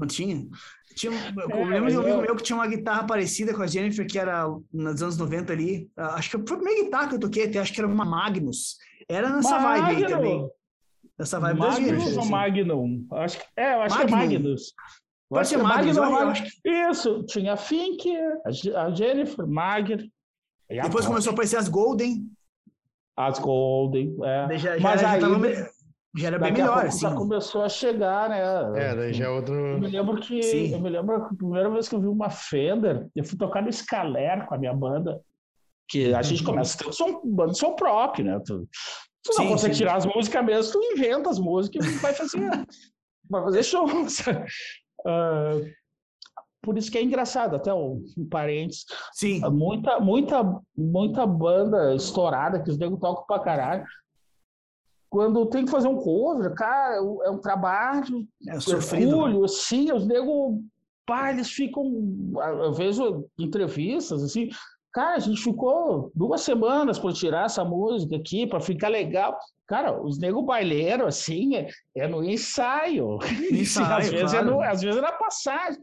não tinha. tinha eu É, lembro de um amigo eu- meu que tinha uma guitarra parecida com a Jennifer, que era nos anos 90 ali. Ah, Acho que foi a primeira guitarra que eu toquei, até acho que era uma Magnus. Era nessa vibe aí também. Nessa vibe Magnus Jennifer. ou assim. Magnum? Acho que, é, eu acho que é Magnum. Magnus. Eu Pode acho ser que é Magnus, eu Magnum, acho que Isso, tinha a Fink, a Je- a Jennifer, Magner. e a depois começou a aparecer as Golden. As Golden. é. Já, já, Mas já aí, tava já era bem melhor, assim. já começou a chegar, né? É, daí já é outro. Eu me lembro que Sim. eu me lembro que a primeira vez que eu vi uma Fender, eu fui tocar no Scaler com a minha banda, que a gente começa a ter um som, banda som próprio, né? Tu, não Sim, consegue sim. tirar as músicas mesmo, tu inventa as músicas e vai fazer, [LAUGHS] vai fazer show. [LAUGHS] Ah, por isso que é engraçado, até um, um parênteses, Sim, muita, muita, muita banda estourada que os negros tocam pra caralho. Quando tem que fazer um cover, cara, é um trabalho, é sofrido. Hercúleo, assim, os negros, pá, eles ficam. Eu vejo entrevistas, assim, cara, a gente ficou duas semanas para tirar essa música aqui, para ficar legal. Cara, os negros baileiros, assim, é, é no ensaio. Ensaio, [LAUGHS] às, vezes é claro. no, às vezes é na passagem.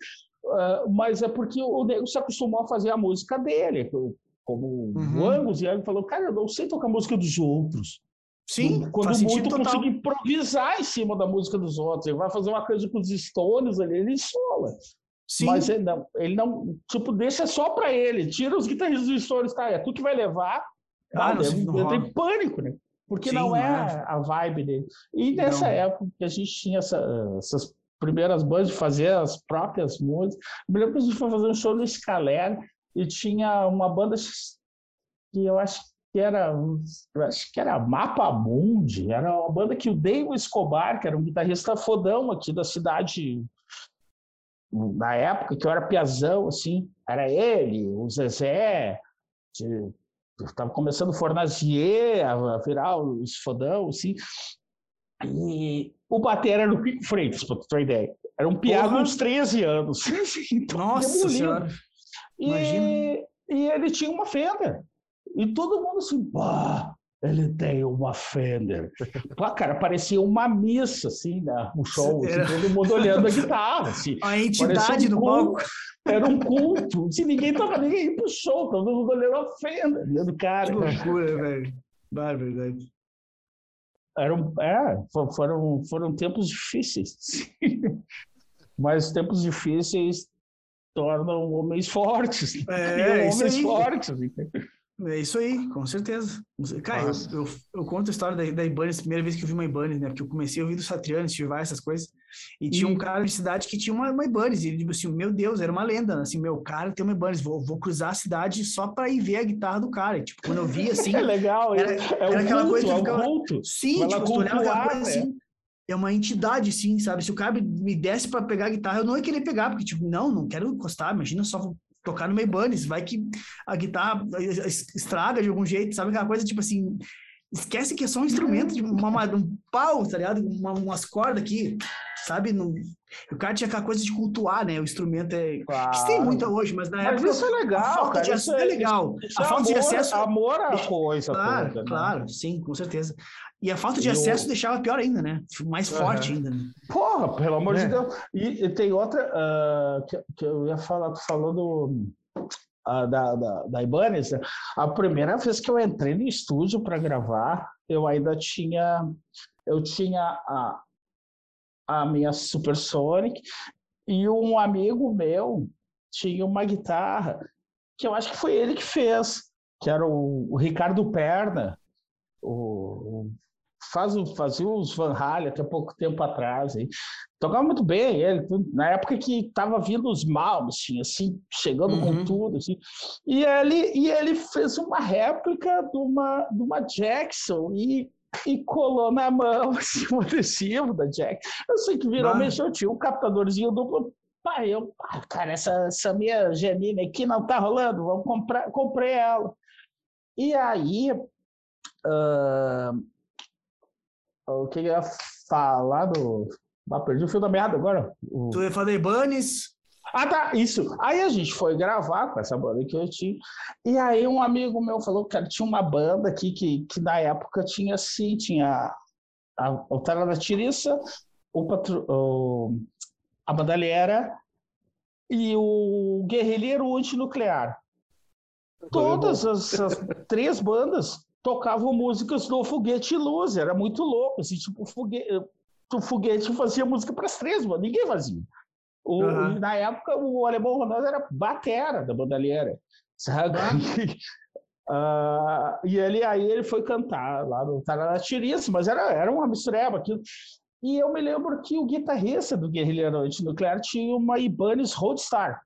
Ah, mas é porque o nego se acostumou a fazer a música dele. Como Uhum. o Angus e Angus falou, cara, eu não sei tocar a música dos outros. Sim, Quando faz muito consegue improvisar em cima da música dos outros, ele vai fazer uma coisa com os Stones ali, ele sola. Sim, Mas ele não, ele não, tipo, deixa só pra ele, tira os guitarristas dos Stones, tá? É tu que vai levar. Ah, Ah, não, não entra em pânico, né? Porque Sim, não é a vibe dele. E nessa Não. época que a gente tinha essa- essas primeiras bandas de fazer as próprias músicas, eu me lembro que a gente foi fazer um show no Scaler e tinha uma banda que eu acho que era, eu acho que era Mapa Mundi, era uma banda que o Dave Escobar, que era um guitarrista fodão aqui da cidade, na época que eu era piazão, assim, era ele, o Zezé, estava começando o Fornazier a virar os fodão, assim, e o batera era o Pico Freitas, para tu ter uma ideia. Era um Porra. uns 13 anos. [LAUGHS] Então, Nossa senhora. E, e ele tinha uma Fender. E todo mundo assim, pá, ele tem uma Fender. Pá, cara, parecia uma missa, assim, né? Um show, assim, todo mundo olhando a guitarra, assim. A entidade um no culto. palco. Era um culto. Se ninguém tava aí pro show, todo mundo olhando a Fender, olhando o cara. Que loucura, velho. Barbardade. Era um, é, fo- foram, foram tempos difíceis. Mas os tempos difíceis tornam homens fortes. É, homens fortes. assim. É isso aí, com certeza. Cara, eu, eu, eu conto a história da, da Ibanez, primeira vez que eu vi uma Ibanez, né? Porque eu comecei a ouvir do Satriani, Chivar, essas coisas. E tinha um Hum. cara de cidade que tinha uma, uma Ibanez. E ele, tipo assim, meu Deus, era uma lenda. né? Assim, meu cara tem uma Ibanez, vou, vou cruzar a cidade só pra ir ver a guitarra do cara. E, tipo, quando eu vi, [LAUGHS] assim, É legal, Era- é, é era um aquela culto, coisa que é um ficava- sim, Vai tipo, tu olhava aquela coisa né? assim, é uma entidade, sim, sabe? Se o cara me- desse pra pegar a guitarra, eu não ia querer pegar, porque, tipo, não, não quero encostar, imagina só vou tocar no Ibanez, vai que a guitarra es- estraga de algum jeito, sabe? Aquela coisa, tipo assim, esquece que é só um instrumento de uma, uma- um pau, tá ligado? Uma- umas cordas aqui, sabe? Não- o cara tinha aquela coisa de cultuar, né? O instrumento é. Claro. Isso tem muito hoje, mas na Mas época. isso é legal, a falta cara. de acesso é legal. isso a é falta de amor- acesso. Amor à Deixa- coisa Claro, toda, né? claro, sim, com certeza. E a falta de acesso deixava pior ainda, né? Mais forte ainda. Né? Porra, pelo amor É. de Deus. E, e tem outra ah, que, que eu ia falar, tu falou do, ah, da, da, da Ibanez, né? A primeira vez que eu entrei no estúdio para gravar, eu ainda tinha. Eu tinha a, a minha Supersonic e um amigo meu tinha uma guitarra que eu acho que foi ele que fez, que era o, o Ricardo Perna. O- faz, fazia os Van Halen até pouco tempo atrás. Aí. Tocava muito bem ele, na época que estava vindo os Malmsteen, assim, chegando Uhum. com tudo. Assim. E, ele, e ele fez uma réplica de uma, de uma Jackson e, e colou na mão assim, o adesivo da Jackson. Eu sei que virou, Ah. mexeu, tinha um captadorzinho duplo. Pai, eu, ah, cara, essa, essa minha Janine aqui não tá rolando, vamos comprar, comprei ela. E aí, ah, o que eu ia falar do. Ah, perdi o fio da meada agora. O- Tu ia falar da Ibanez, Ah, tá, isso. Aí a gente foi gravar com essa banda que eu tinha. E aí um amigo meu falou que tinha uma banda aqui que, que na época tinha assim, tinha a, o Tara da Tiriça, o, patro, o a Bandalheira e o Guerrilheiro Antinuclear. Todas as, as três bandas tocavam músicas do Foguete Luz, era muito louco, assim, tipo, o foguete, o foguete fazia música para as três bandas, ninguém fazia. O, e Na época, o Alemão Ronaldo era batera da bandalheira, sabe? [LAUGHS] Ah, e ele, aí ele foi cantar lá no Taranatirice, mas era, era uma mistureba aquilo. E eu me lembro que o guitarrista do Guerrilheiro Antinuclear tinha uma Ibanez Roadstar.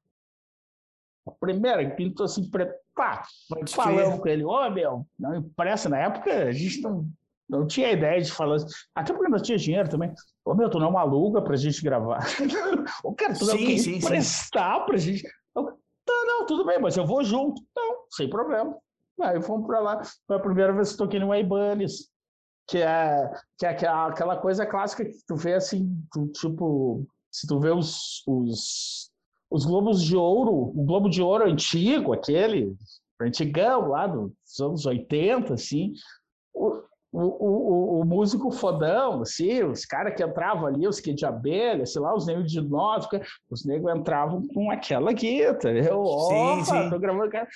A primeira, que pintou assim, pá, falamos crer. com ele, ô meu, não impressa, na época a gente não, não tinha ideia de falar, até porque não tinha dinheiro também. Ô meu, tu não aluga pra gente gravar. [LAUGHS] o cara, tu não Sim, quer sim, sim. emprestar pra gente. Eu, tá, não, tudo bem, mas eu vou junto. Não, sem problema. Aí fomos pra lá. Foi a primeira vez que toquei no Ibanez, que é, que é aquela, aquela coisa clássica que tu vê assim, tu, tipo, se tu vê os, os, os globos de ouro, o globo de ouro antigo, aquele, antigão lá dos anos 80, assim, o, o, o, o músico fodão, assim, os caras que entravam ali, os que de abelha, sei lá, os negros de nós, os negros entravam com aquela guitarra. Eu, Sim, opa, sim. tô gravando. cara.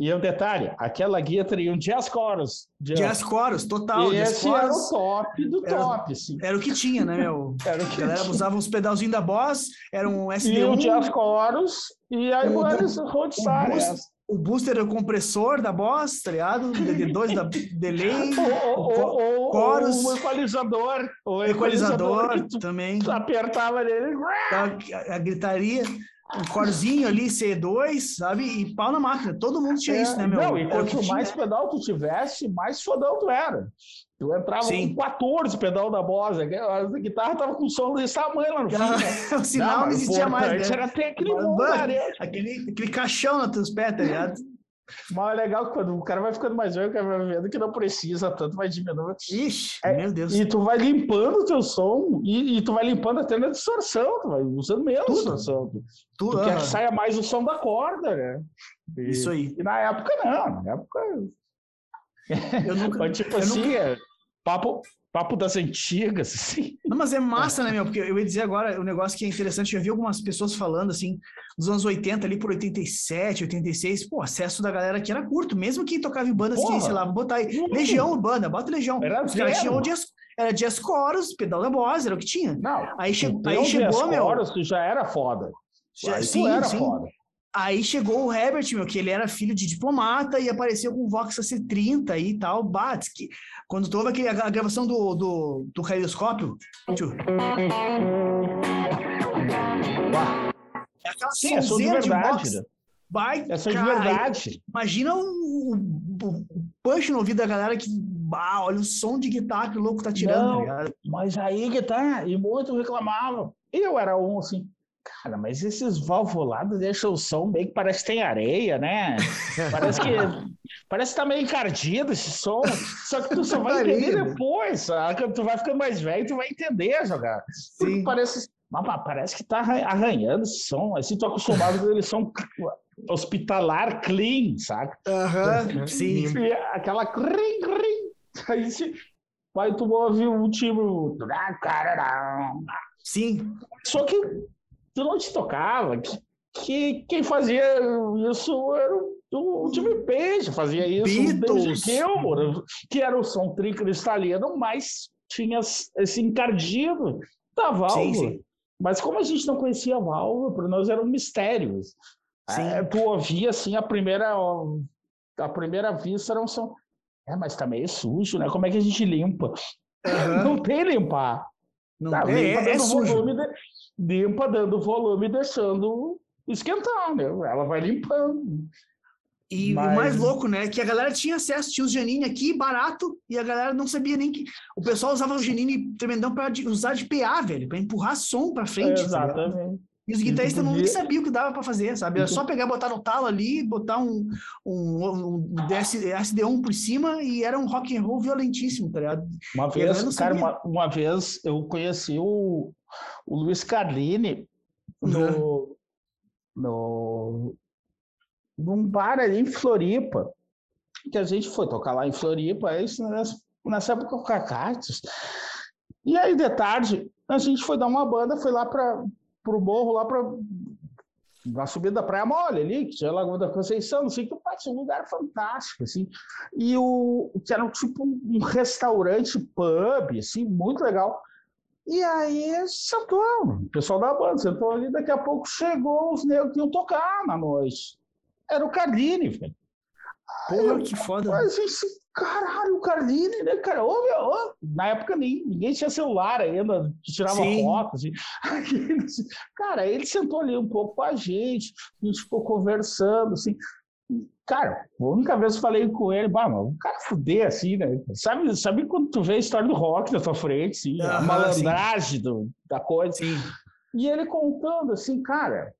E um detalhe, aquela guitarra e um jazz chorus. Jazz Chorus, total. e Jazz esse era o Chorus top do Era- top, era o que tinha, né, meu? [LAUGHS] Era o A que galera tinha. usava uns pedalzinhos da Boss, era um E SD1, o jazz chorus e aí O o Alice o Roadstar. boost- o booster era o compressor da Boss, tá ligado? O DD2 da Delay, [LAUGHS] O, o, o, o, chorus. o equalizador. O equalizador tu também, apertava nele. a, a gritaria, o corzinho ali, C2, sabe? E pau na máquina. Todo mundo tinha isso, né, meu? Não, e que quanto tinha. mais pedal tu tivesse, mais fodão tu era. Tu entrava Sim. com 14 pedal da Boss. A guitarra tava com som desse tamanho lá no fim. né? [LAUGHS] o sinal não, mas o existia mais, né? Era ter aquele Mas, mano. Aquele, aquele caixão na teus pés, tá ligado? Mas é legal quando o cara vai ficando mais velho, o cara vai vendo que não precisa tanto, vai diminuindo. Ixi, É, meu Deus. E tu vai limpando o teu som e, e tu vai limpando até na distorção, tu vai usando menos Tudo. distorção. Tu, Tu, tu quer que saia mais o som da corda, né? E, Isso aí. E na época não, na época. Eu nunca. [LAUGHS] Mas, tipo eu assim, nunca- é papo, papo das antigas, [LAUGHS] assim. Não, mas é massa, né, meu? Porque eu ia dizer agora, o negócio que é interessante, já vi algumas pessoas falando, assim, dos anos 80 ali por 87, 86, pô, o acesso da galera aqui era curto, mesmo quem tocava em bandas que, sei lá, vou botar aí, Uhum. Legião Urbana, bota Legião. Era Os caras tinham jazz, era jazz chorus, pedal da Boss, era o que tinha. Não, Aí, che tu aí um chegou, Dias meu. Já era foda. já- Aí sim, era sim. foda. Aí chegou o Herbert, meu, que ele era filho de diplomata e apareceu com o Vox AC30 e tal. Bats, que quando tu ouve aquele, a gravação do, do, do caleidoscópio, é aquela Sim, é de verdade. Vox. né? Vai, É de verdade. Imagina o, o, o punch no ouvido da galera que, olha o som de guitarra que o louco tá tirando, Não. tá? Mas aí que tá, e muito reclamavam. Eu era um, assim, Cara, mas esses valvulados deixam o som meio que parece que tem areia, né? [LAUGHS] Parece que parece que tá meio encardido esse som. Só que tu só vai entender depois. Sabe? Tu vai ficando mais velho, tu vai entender jogar. Sim. Parece, parece que tá arranhando esse som. Assim, tô acostumado com eles som hospitalar clean, sabe? Aham, sim. E aquela crim, crim. Aí se vai tu ouve um timbre. Sim. Só que tu não te tocava que, que quem fazia isso era o, o Jimmy Page, fazia isso Beatles. Gilmore, que era o som tricristalino, mas tinha esse encardido da válvula. Sim, sim. Mas como a gente não conhecia a válvula, para nós era um mistério. É, tu ouvia assim a primeira a primeira vista era um som. É, mas tá meio sujo, né? Como é que a gente limpa? Uhum. Não tem limpar. Não tá, tem, é, é sujo. Volume, limpa dando volume e deixando esquentar, né? Ela vai limpando. E Mas... o mais louco, né? Que a galera tinha acesso, tinha os Janine aqui, barato, e a galera não sabia nem que. O pessoal usava o Janine tremendão para usar de PA, velho, para empurrar som para frente. exatamente. E os guitarristas não sabiam o que dava para fazer, sabe? Era só pegar, botar no talo ali, botar um, um, um SD1 por cima e era um rock and roll violentíssimo, tá ligado? Uma vez, cara, uma, uma, vez eu conheci o, o Luiz Carlini no, uhum. no, num bar ali em Floripa, que a gente foi tocar lá em Floripa, isso nessa, nessa época com a Cartes. E aí, de tarde, a gente foi dar uma banda, foi lá para pro morro lá para na subida da Praia Mole ali, que tinha Lagoa da Conceição, não sei que, pá, um lugar fantástico, assim. E o que era um, tipo um restaurante pub, assim, muito legal. E aí sentou, o pessoal da banda sentou ali, daqui a pouco chegou os negros que iam tocar na noite. Era o Cardini, velho. Porra, que foda. Mas esse caralho, o Carline, né, cara? Ô, meu, ô. Na época nem, ninguém tinha celular ainda, tirava Sim. foto. Assim. [LAUGHS] cara, ele sentou ali um pouco com a gente, a gente ficou conversando, assim. Cara, a única vez que eu falei com ele, bah, mano, o cara fuder assim, né? Sabe, sabe quando tu vê a história do rock na tua frente, assim, a malandragem do, da coisa? Sim. E ele contando assim, cara,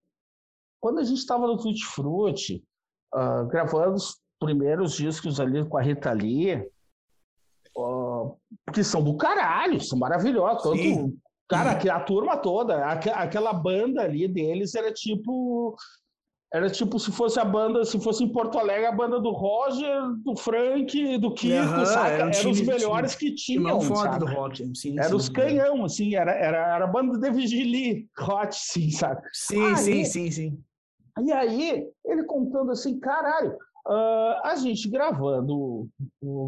quando a gente estava no Tutti Frutti, uh, gravando os primeiros discos ali com a Rita Lee, uh, que são do caralho, são maravilhosos. Tanto, cara, a turma toda, aquela banda ali deles era tipo. Era tipo se fosse a banda, se fosse em Porto Alegre, a banda do Roger, do Frank, do Kiko, uhum, saca? Eram era os melhores que tinham. Foda do rock, sim, era sim, os canhão, assim, era, era, era a banda de Vigili, hot, sim, sabe? Sim, aí, sim, sim, sim. E aí, ele contando assim, caralho, Uh, a gente gravando,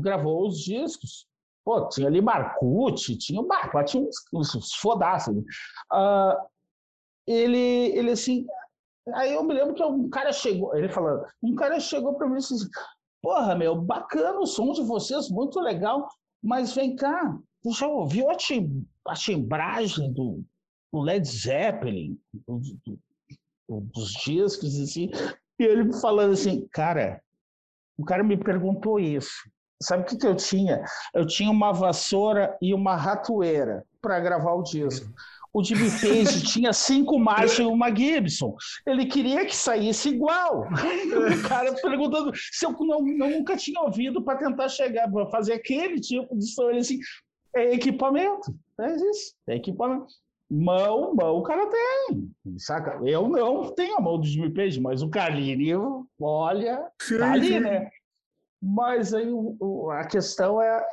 gravou os discos. Pô, tinha ali Marcute, tinha o Marco, tinha uns, uns fodaços. Uh, ele, ele assim. Aí eu me lembro que um cara chegou, ele falando, um cara chegou para mim e disse assim: Porra, meu, bacana o som de vocês, muito legal, mas vem cá, tu já ouviu a, tim, a timbragem do, do Led Zeppelin, do, do, dos discos, assim? E ele falando assim, cara, o cara me perguntou isso. Sabe o que, que eu tinha? Eu tinha uma vassoura e uma ratoeira para gravar o disco. O Jimmy Page [LAUGHS] tinha cinco marchas e uma Gibson. Ele queria que saísse igual. O cara perguntando se eu não, nunca tinha ouvido para tentar chegar, para fazer aquele tipo de som. Ele assim, é equipamento. É isso, é equipamento. Mão, mão o cara tem, saca? Eu não tenho a mão do Jimmy Page, mas o Carline, olha, tá ali, né? Mas aí o, a questão é,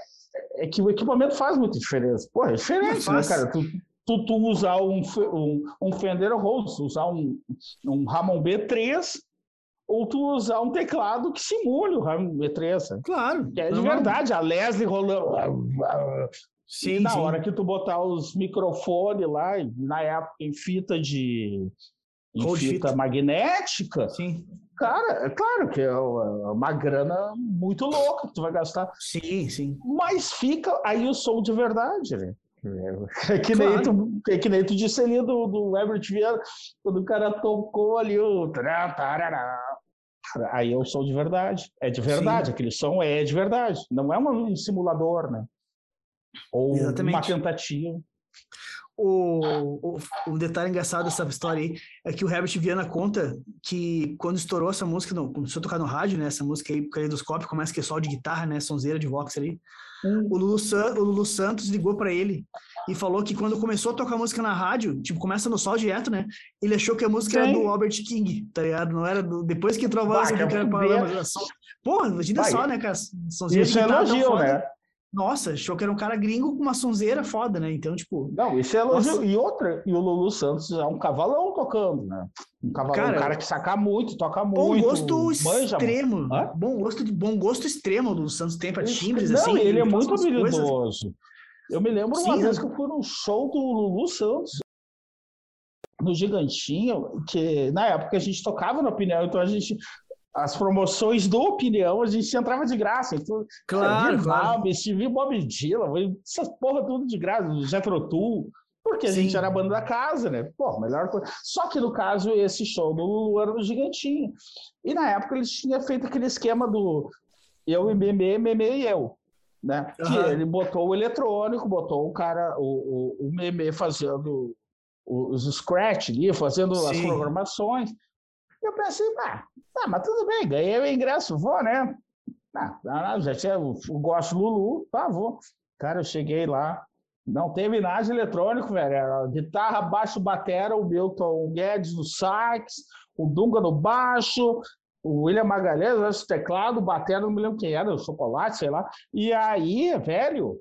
é que o equipamento faz muita diferença. Pô, é diferente, né, cara? Tu, tu, tu usar um, um, um Fender Rhodes, usar um, um Ramon B3, ou tu usar um teclado que simule o Ramon B3. Claro. Que é de verdade. A Leslie rolando Sim, e na sim. hora que tu botar os microfones lá, na época em fita de em fita, magnética, sim. cara, é claro que é uma grana muito louca que tu vai gastar. Sim, sim. Mas fica aí o som de verdade, né? É que, claro. nem tu, é que nem tu disse ali do, do Everett Vieira, quando o cara tocou ali o. Aí é o som de verdade. É de verdade, Sim. aquele som é de verdade. Não é um simulador, né? Ou Exatamente. uma tentativa. O, o, o, detalhe engraçado dessa história aí é que o Herbert Viana conta que quando estourou essa música, não, começou a tocar no rádio, né? Essa música aí, Caleidoscópio, começa que é só de guitarra, né? Sonzeira de vox ali. Hum. O, Lulu, o Lulu Santos ligou para ele e falou que quando começou a tocar música na rádio, tipo, começa no sol direto, né? Ele achou que a música Sim. era do Albert King, tá ligado? Não era do... Depois que entrou a voz, que era pra... Porra, imagina só, né, cara? Sonzeira Isso é elogio, né? Nossa, achou que era um cara gringo com uma sonzeira foda, né? Então, tipo. Não, isso é elogio. E outra, e o Lulu Santos é um cavalão tocando, né? Um cavalão, cara, um cara que saca muito, toca bom muito. Bom gosto extremo. Hã? Bom gosto de bom gosto extremo o Lulu Santos tem pra timbres, Não, assim. ele é muito habilidoso. Eu me lembro Sim, uma vez que eu fui num show do Lulu Santos no Gigantinho, que na época a gente tocava na opinião, então a gente as promoções do Opinião, a gente entrava de graça. Então, claro, claro. Bob, Steve Bob Dylan, essas porra tudo de graça, Jethro Tull, porque a Sim. gente era a banda da casa, né? Pô, melhor coisa. Só que no caso, esse show do Lulu era no Gigantinho. E na época eles tinham feito aquele esquema do eu e Meme, Meme e eu. Né? Uhum. Que ele botou o eletrônico, botou o cara, o, o, o Meme fazendo os scratch ali, fazendo Sim. as programações. Eu pensei, ah, tá, mas tudo bem, ganhei o ingresso, vou, né? Ah, já tinha, eu gosto Lulu, tá, vou. Cara, eu cheguei lá, não teve nada eletrônico, velho. Era guitarra, baixo, batera, o Milton Guedes no sax, o Dunga no baixo, o William Magalhães, o teclado, batera, não me lembro quem era, o chocolate, sei lá. E aí, velho,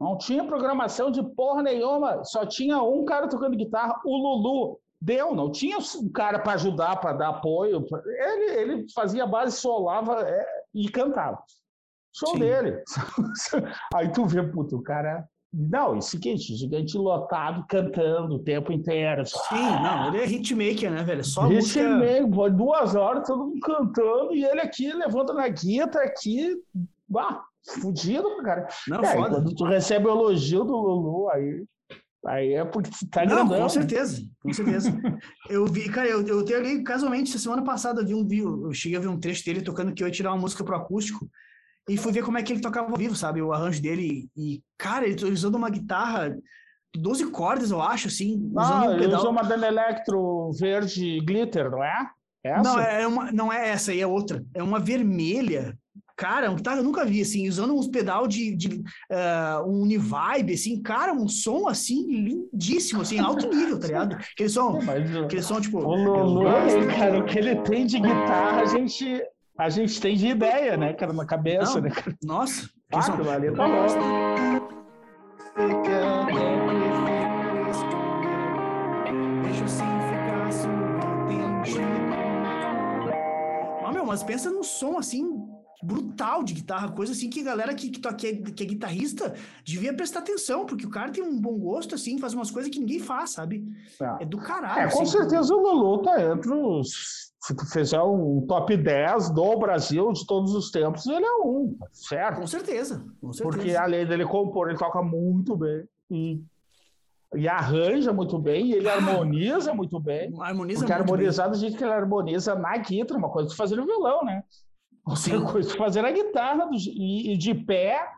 não tinha programação de porra nenhuma, só tinha um cara tocando guitarra, o Lulu deu, não tinha um cara para ajudar, para dar apoio. Ele, ele fazia base, solava é, e cantava. Show Sim. dele. [LAUGHS] Aí tu vê, puto, o cara. Não, e seguinte, gigante lotado, cantando o tempo inteiro. Sim, não, ele é hitmaker, né, velho? Só hitmaker, música... duas horas, todo mundo cantando, e ele aqui levanta na guitarra, aqui, bah, fudido, cara. Não, é, foda. Tu recebe o elogio do Lulu, aí Aí é porque tá Não, com certeza, com certeza. [LAUGHS] eu vi, cara, eu, eu tenho ali, casualmente, semana passada eu vi um vídeo, eu cheguei a ver um trecho dele tocando que eu ia tirar uma música pro acústico e fui ver como é que ele tocava ao vivo, sabe? O arranjo dele. E, cara, ele usando uma guitarra 12 cordas, eu acho, assim. Ah, um ele usou uma Dana Electro verde glitter, não é? Essa? Não, é uma, não é essa aí, é outra. É uma vermelha Cara, um guitarra eu nunca vi, assim, usando uns pedal de, de uh, um Univibe, assim, cara, um som, assim, lindíssimo, assim, alto nível, tá ligado? Aquele som, [LAUGHS] Mas, aquele som, tipo... O Lulu, cara, o que ele tem de guitarra, a gente, a gente tem de ideia, né, cara, na cabeça, Não, né, cara? Nossa, ah, aquilo ali tá bom. mas pensa num som assim brutal de guitarra, coisa assim que a galera que, que, que, é, que é guitarrista devia prestar atenção, porque o cara tem um bom gosto, assim, faz umas coisas que ninguém faz, sabe? É, é do caralho. É, com assim, certeza o Lulu tá entre os. Se tu fizer um top 10 do Brasil de todos os tempos, ele é um, certo? Com certeza, com certeza. Porque além dele compor, ele toca muito bem. E e arranja muito bem, e ele ah, harmoniza muito bem. Harmoniza porque muito harmonizado, bem. a gente que ele harmoniza na guitarra, uma coisa que fazer no violão, né? Outra coisa fazer na guitarra e, de pé,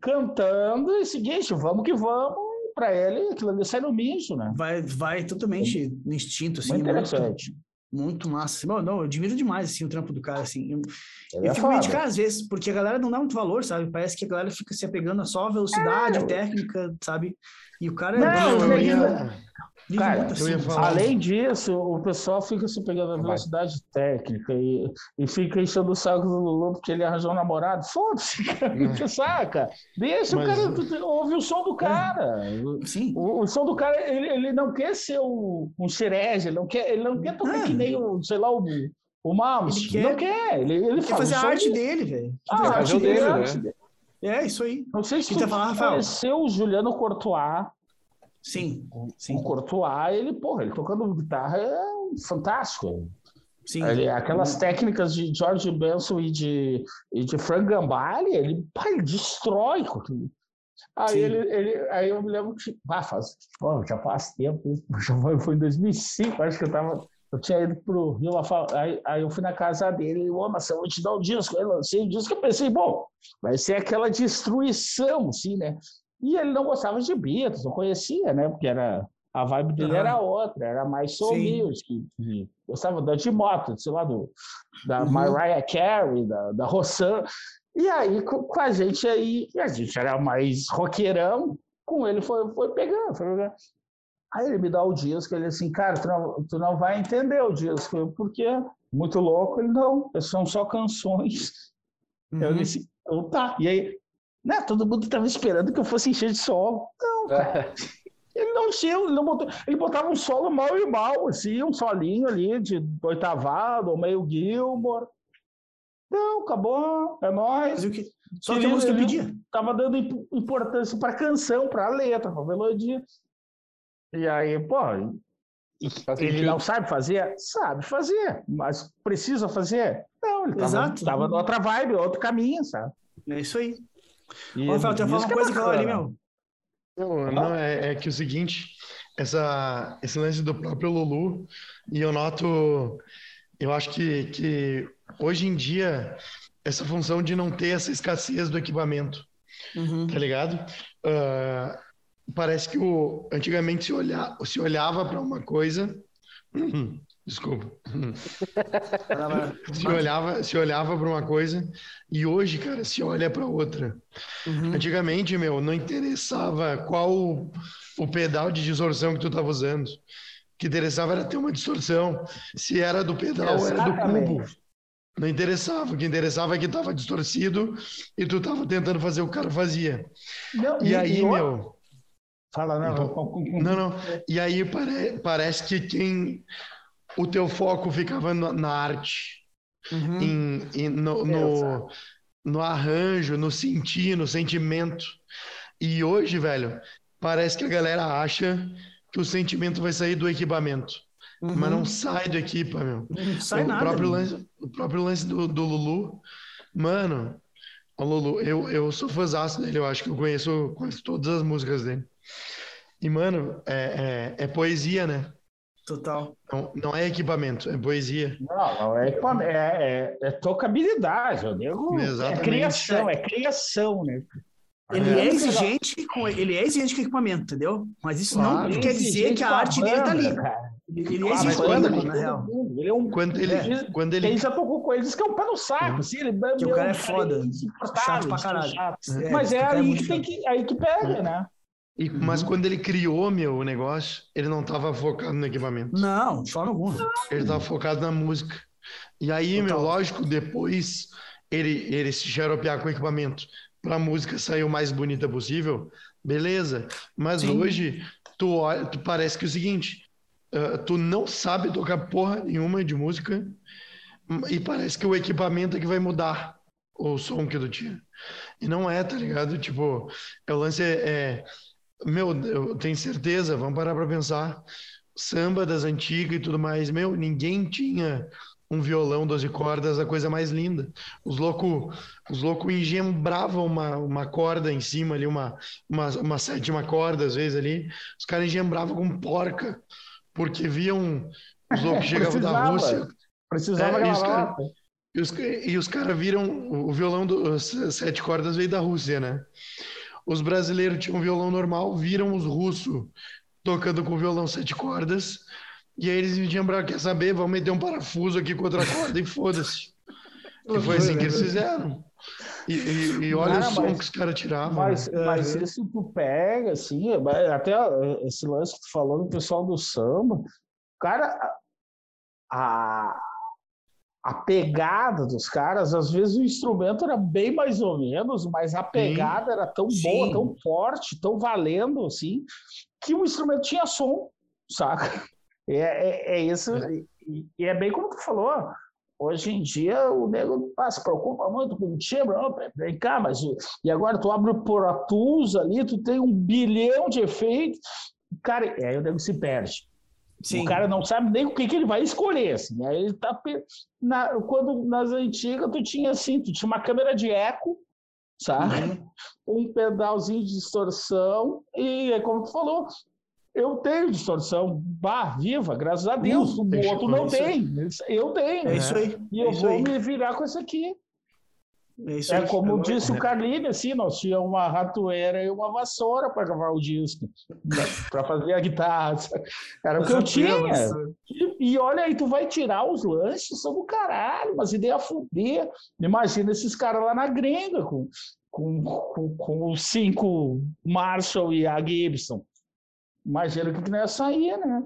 cantando, e seguinte, vamos que vamos, para ele aquilo ali sai no mijo, né? Vai, vai totalmente no instinto, assim. Muito interessante. Muito, muito massa. Não, não, eu admiro demais, assim, o trampo do cara, assim. Eu, eu é fico meio de cara, às vezes, porque a galera não dá muito valor, sabe? Parece que a galera fica se apegando a só velocidade, é. técnica, sabe? E o cara... Não, Cara, assim, além disso, o pessoal fica se pegando a velocidade técnica e, e fica enchendo o saco do Lulu porque ele arranjou um namorado. Foda-se, [LAUGHS] cara. É. Saca? Deixa Mas... o cara ouvir o som do cara. Sim. O, o som do cara, ele, ele não quer ser um, um xerege, ele não quer, ele não quer tocar que nem o, sei lá, o, o Malmes. Ele quer, não quer. Ele, ele quer fazer a arte dele, velho. Ah, a arte dele, dele, né? É, isso aí. Não sei se você falar, Rafael. o Juliano Courtois Sim, sim. O Courtois, ele, porra, ele tocando guitarra é fantástico. Sim. Ele, aquelas técnicas de George Benson e de, e de Frank Gambale, ele, pá, ele destrói. Aí, ele, ele, aí eu me lembro que, ah, faz, pô, já faz tempo, [LAUGHS] já foi, foi em 2005, acho que eu tava, eu tinha ido pro Rio aí, aí eu fui na casa dele, ô, mas eu vou te dar um disco, aí lancei o disco, eu pensei, bom, vai ser aquela destruição, assim, né? E ele não gostava de Beatles, não conhecia, né? Porque era, a vibe dele era outra, era mais soul music. Gostava da de moto, sei lá, do, da Uhum. Mariah Carey, da, da Rossana. E aí, com, com a gente aí, a gente era mais roqueirão, com ele foi, foi pegando, foi pegando. Aí ele me dá o disco, ele assim, cara, tu não, tu não vai entender o disco, Eu, porque muito louco, ele não, são só canções. Eu Uhum. disse, então tá. E aí, né, todo mundo estava esperando que eu fosse encher de solo. Não, cara. Ele não encheu, ele não botou. Ele botava um solo mal e mal, assim, um solinho ali de oitavado, ou meio Gilmore. Não, acabou, é nóis. Que- Só que a música ele pedia. Tava dando imp- importância para a canção, para a letra, para a melodia. E aí, pô, ele não sabe fazer? Sabe fazer, mas precisa fazer? Não, ele tava, Exato. tava noutra vibe, outro caminho, sabe? É isso aí. E Rafael, falar isso uma é coisa que eu ali, meu. Não, não, é, é que o seguinte, essa, esse lance do próprio Lulu, e eu noto, eu acho que, que hoje em dia, essa função de não ter essa escassez do equipamento, Uhum. tá ligado? Ah, parece que o, antigamente se, olha, se olhava para uma coisa. Desculpa. [LAUGHS] Se olhava, se olhava para uma coisa e hoje, cara, se olha para outra. Uhum. Antigamente, meu, não interessava qual o, o pedal de distorção que tu estava usando. O que interessava era ter uma distorção. Se era do pedal ou era do Exatamente. cubo. Não interessava. O que interessava é que estava distorcido e tu estava tentando fazer o que o cara fazia. Não, E, aí, outra- meu. Fala, não. Então, Não, não. E aí pare- parece que quem. O teu foco ficava na, arte, Uhum. em, em- no, no, no arranjo, no sentir, no sentimento. E hoje, velho, parece que a galera acha que o sentimento vai sair do equipamento. Uhum. Mas não sai do equipa, meu. Não sai o, nada. próprio lance, o próprio lance do, do Lulu, mano, o Lulu, eu, eu sou fãzaço dele, eu acho que eu conheço quase todas as músicas dele. E, mano, é, é, é poesia, né? Total. Não, não é equipamento, é poesia. Não, não é, equipamento, é, é, é tocabilidade, eu digo. É criação, é criação, né? Ele É. é, exigente com ele é exigente com equipamento, entendeu? Mas isso Claro. não quer dizer que a arte dele tá ali. Ele, ele é Ah, mas exigente com a quando banda, ele- na real. Ele é um. Quando ele, É. quando ele já tocou com ele diz que é um pé no saco, assim, ele Que o cara é foda, insuportável, chato pra caralho. chato. É, Mas é cara é aí que tem que, aí que pega, né? E- mas quando ele criou, meu, o negócio, ele não tava focado no equipamento. Não, de forma alguma. Ele tava focado na música. E aí, meu, lógico, depois ele, ele se xaropear com o equipamento pra música sair o mais bonita possível, beleza. Mas Sim. hoje, tu, olha, tu parece que é o seguinte, ah, tu não sabe tocar porra nenhuma de música e parece que o equipamento é que vai mudar o som que tu tinha. E não é, tá ligado? Tipo, é, o lance é, é- Meu, eu tenho certeza, vamos parar pra pensar. Samba das antigas e tudo mais. Meu, ninguém tinha um violão 12 cordas, a coisa mais linda. Os loucos os louco engembravam uma, uma corda em cima ali, uma, uma, uma sétima corda, às vezes ali. Os caras engembravam com porca, porque viam os loucos [LAUGHS] chegavam da. Rússia. Precisava É, gravar. cara- E os, caras viram o violão dos sete cordas veio da Rússia, né? Os brasileiros tinham violão normal, viram os russos tocando com violão sete cordas, e aí eles me lembraram, quer saber, vamos meter um parafuso aqui com outra corda e foda-se. [LAUGHS] E foi assim que eles fizeram. E, e- e olha Cara, o som mas- que os caras tiravam. Mas, né? mas isso tu pega, assim, até esse lance que tu falou do pessoal do samba, cara, a, a pegada dos caras, às vezes o instrumento era bem mais ou menos, mas a pegada era tão boa, Sim. tão forte, tão valendo, assim, que o instrumento tinha som, saca? É, é, é isso, e, e é bem como tu falou, Hoje em dia o nego ah, se preocupa muito com o timbre, ó, vem cá, mas e agora tu abre o Pro Tools ali, tu tem um bilhão de efeitos, cara, e aí o nego se perde. Sim. O cara não sabe nem o que, que ele vai escolher, assim. Aí ele tá na, quando nas antigas tu tinha assim, tu tinha uma câmera de eco, sabe? Um pedalzinho de distorção e é como tu falou, eu tenho distorção, bah, viva, graças a Deus. o outro não tem, eu tenho. É isso aí. E é eu isso vou aí. me virar com isso aqui. É, É como Agora- disse o Carlinhos, assim, nós tínhamos uma ratoeira e uma vassoura para gravar o disco, para fazer a guitarra. Era o que eu tinha. E, e olha aí, tu vai tirar os lanches, são do caralho, mas ideia fuder. Imagina esses caras lá na gringa com, com, com, com os cinco Marshall e a Gibson. Imagina o que, que não ia sair, né?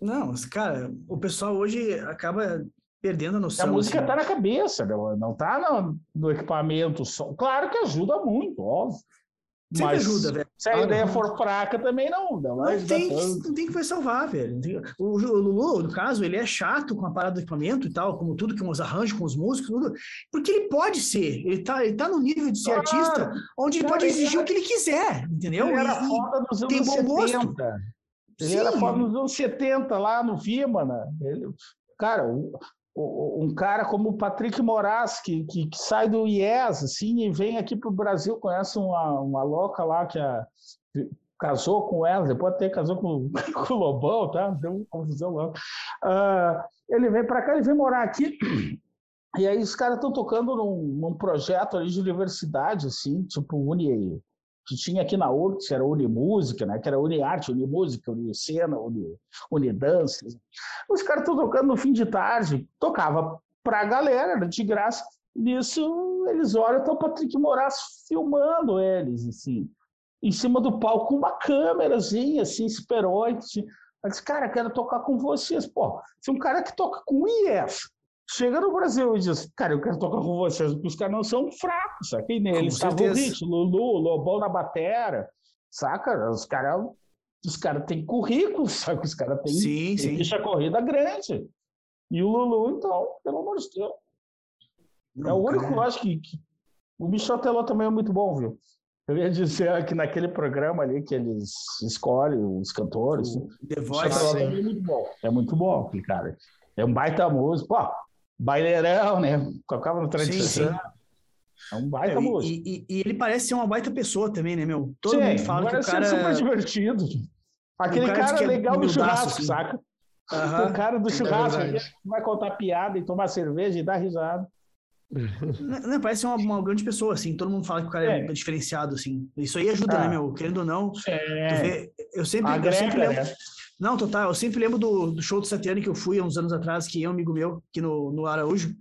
Não, cara, o pessoal hoje acaba perdendo a a noção. música assim. está na cabeça, não, não tá no, no equipamento. Só. Claro que ajuda muito, óbvio. Sempre Mas ajuda, velho. Se a Ah, ideia for fraca, também não. Não, Não tem, não tem que vai salvar, velho. Tem- O, o Lulu, no caso, ele é chato com a parada do equipamento e tal, como tudo, com os arranjos, com os músicos, tudo. Porque ele pode ser. Ele tá, ele tá no nível de ser Claro. artista, onde ele Cara, pode exigir o que ele quiser, entendeu? Ele era foda nos tem anos bom gosto. 70. Ele Sim. era foda nos anos 70, lá no Vimana. Ele, cara, um, um cara como o Patrick Moraz, que, que, que sai do IES, assim, e vem aqui para o Brasil, conhece uma, uma louca lá que, a, casou com ela, depois até casou com, [LAUGHS] com o Lobão, tá? Deu uma confusão lá. Ah, ele vem para cá, ele vem morar aqui. [CLEARS THROAT] E aí os caras estão tocando num, num projeto ali de universidade, assim, tipo Uni, que tinha aqui na URGS, era Unimúsica, né? Que era Uniarte, Unimúsica, Unicena, Uni, Unidança. Os caras estão tocando no fim de tarde, tocava para a galera, era de graça. Nisso, eles olham, tá o Patrick Moraes filmando eles, assim, em cima do palco, com uma câmerazinha, assim, esperoide. Eu disse, cara, quero tocar com vocês. Pô, se um cara que toca com IF chega no Brasil e diz, cara, eu quero tocar com vocês, porque os caras não são fracos, saca? E neles Com estava o certeza. Hit, Lulu, Lobão na batera, saca? Os caras os cara têm currículo, [LAUGHS] saca? Os caras têm Sim, sim. ficha corrida grande. E o Lulu, então, pelo amor de Deus. É o único, eu acho que, que- O Michel Teló também é muito bom, viu? Eu ia dizer que naquele programa ali que eles escolhem os cantores, O The Voice. É muito bom. É muito bom cara. É um baita músico. Pô, baileirão, né? Tocava no tradição. sim. É um baita É, músico. e, e- e ele parece ser uma baita pessoa também, né, meu? Todo Sim, mundo fala que o cara. super divertido. Aquele cara cara, é legal do churrasco, assim. saca? O cara do churrasco verdade. aquele que vai contar piada e tomar cerveja e dar risada. Não, não, parece uma, uma grande pessoa, assim. Todo mundo fala que o cara é, É. diferenciado, assim. Isso aí ajuda, Ah. né, meu? Querendo ou não. É, vê- eu sempre, eu agrega, sempre lembro. né? Não, total. Eu sempre lembro do, do show do Satriani que eu fui há uns anos atrás, que é um amigo meu, aqui no, no Araújo.